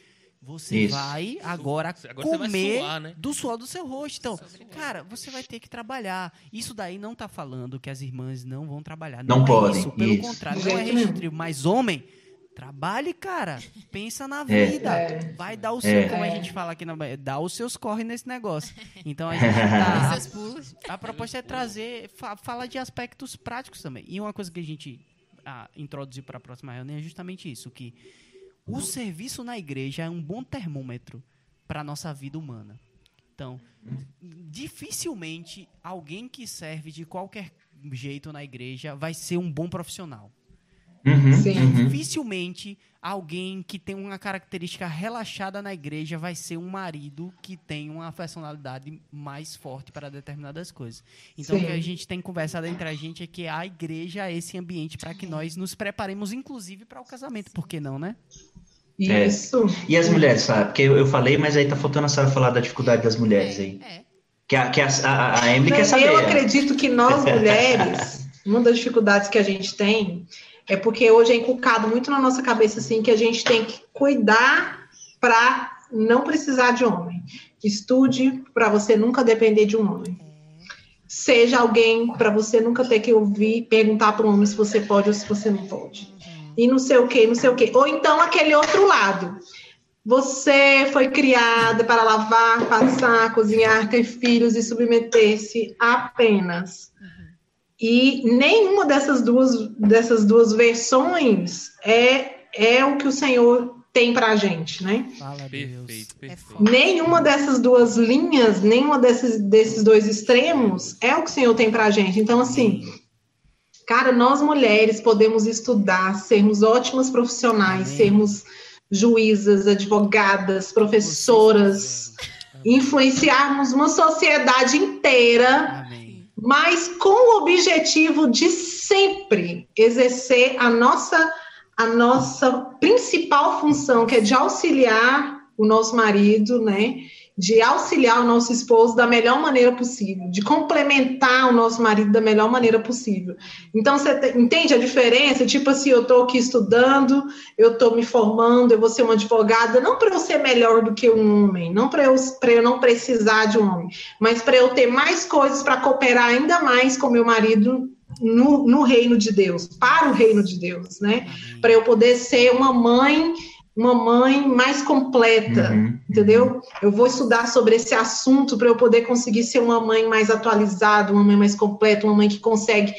Você Isso. vai agora, Agora vai comer suar, né? do suor do seu rosto. Então, isso. cara, você vai ter que trabalhar. Isso daí não tá falando que as irmãs não vão trabalhar. Não é podem, isso. Pelo isso. contrário, não é nenhum. restritivo. Mas homem, trabalhe, cara. Pensa na É. vida. É. Vai dar o seu, É. como a É. gente fala aqui na Bahia, dá os seus corre nesse negócio. Então a gente tá, pulos. a proposta é trazer, fa fala de aspectos práticos também. E uma coisa que a gente ah, introduziu para a próxima reunião é justamente isso, que o serviço na igreja é um bom termômetro para a nossa vida humana. Então, dificilmente alguém que serve de qualquer jeito na igreja vai ser um bom profissional. Uhum, uhum. Dificilmente alguém que tem uma característica relaxada na igreja vai ser um marido que tem uma personalidade mais forte para determinadas coisas. Então, Sim. o que a gente tem conversado entre a gente é que a igreja é esse ambiente para que nós nos preparemos, inclusive, para o casamento. Por que não, né? É. Isso. E as mulheres, sabe? Porque eu, eu falei, mas aí tá faltando a Sara falar da dificuldade das mulheres aí. É. Que a, que a, a, a Emily quer saber. Eu acredito que nós mulheres, uma das dificuldades que a gente tem é porque hoje é inculcado muito na nossa cabeça assim que a gente tem que cuidar para não precisar de homem. Estude para você nunca depender de um homem. Seja alguém para você nunca ter que ouvir, perguntar para um homem se você pode ou se você não pode. E não sei o que, não sei o que. Ou então aquele outro lado. Você foi criada para lavar, passar, cozinhar, ter filhos e submeter-se apenas. E nenhuma dessas duas, dessas duas versões é, é o que o Senhor tem para a gente, né? Fala, Deus. Perfeito, É perfeito. Nenhuma dessas duas linhas, nenhuma desses, desses dois extremos é o que o Senhor tem para a gente. Então, assim, cara, nós mulheres podemos estudar, sermos ótimas profissionais, Amém. sermos juízas, advogadas, professoras, influenciarmos uma sociedade inteira Amém. Mas com o objetivo de sempre exercer a nossa a nossa principal função, que é de auxiliar o nosso marido, né? De auxiliar o nosso esposo da melhor maneira possível, de complementar o nosso marido da melhor maneira possível. Então, você te- entende a diferença? Tipo assim, eu estou aqui estudando, eu estou me formando, eu vou ser uma advogada, não para eu ser melhor do que um homem, não para eu, pra eu não precisar de um homem, mas para eu ter mais coisas para cooperar ainda mais com meu marido no, no reino de Deus, para o reino de Deus, né? Para eu poder ser uma mãe, uma mãe mais completa, Uhum. entendeu? Eu vou estudar sobre esse assunto para eu poder conseguir ser uma mãe mais atualizada, uma mãe mais completa, uma mãe que consegue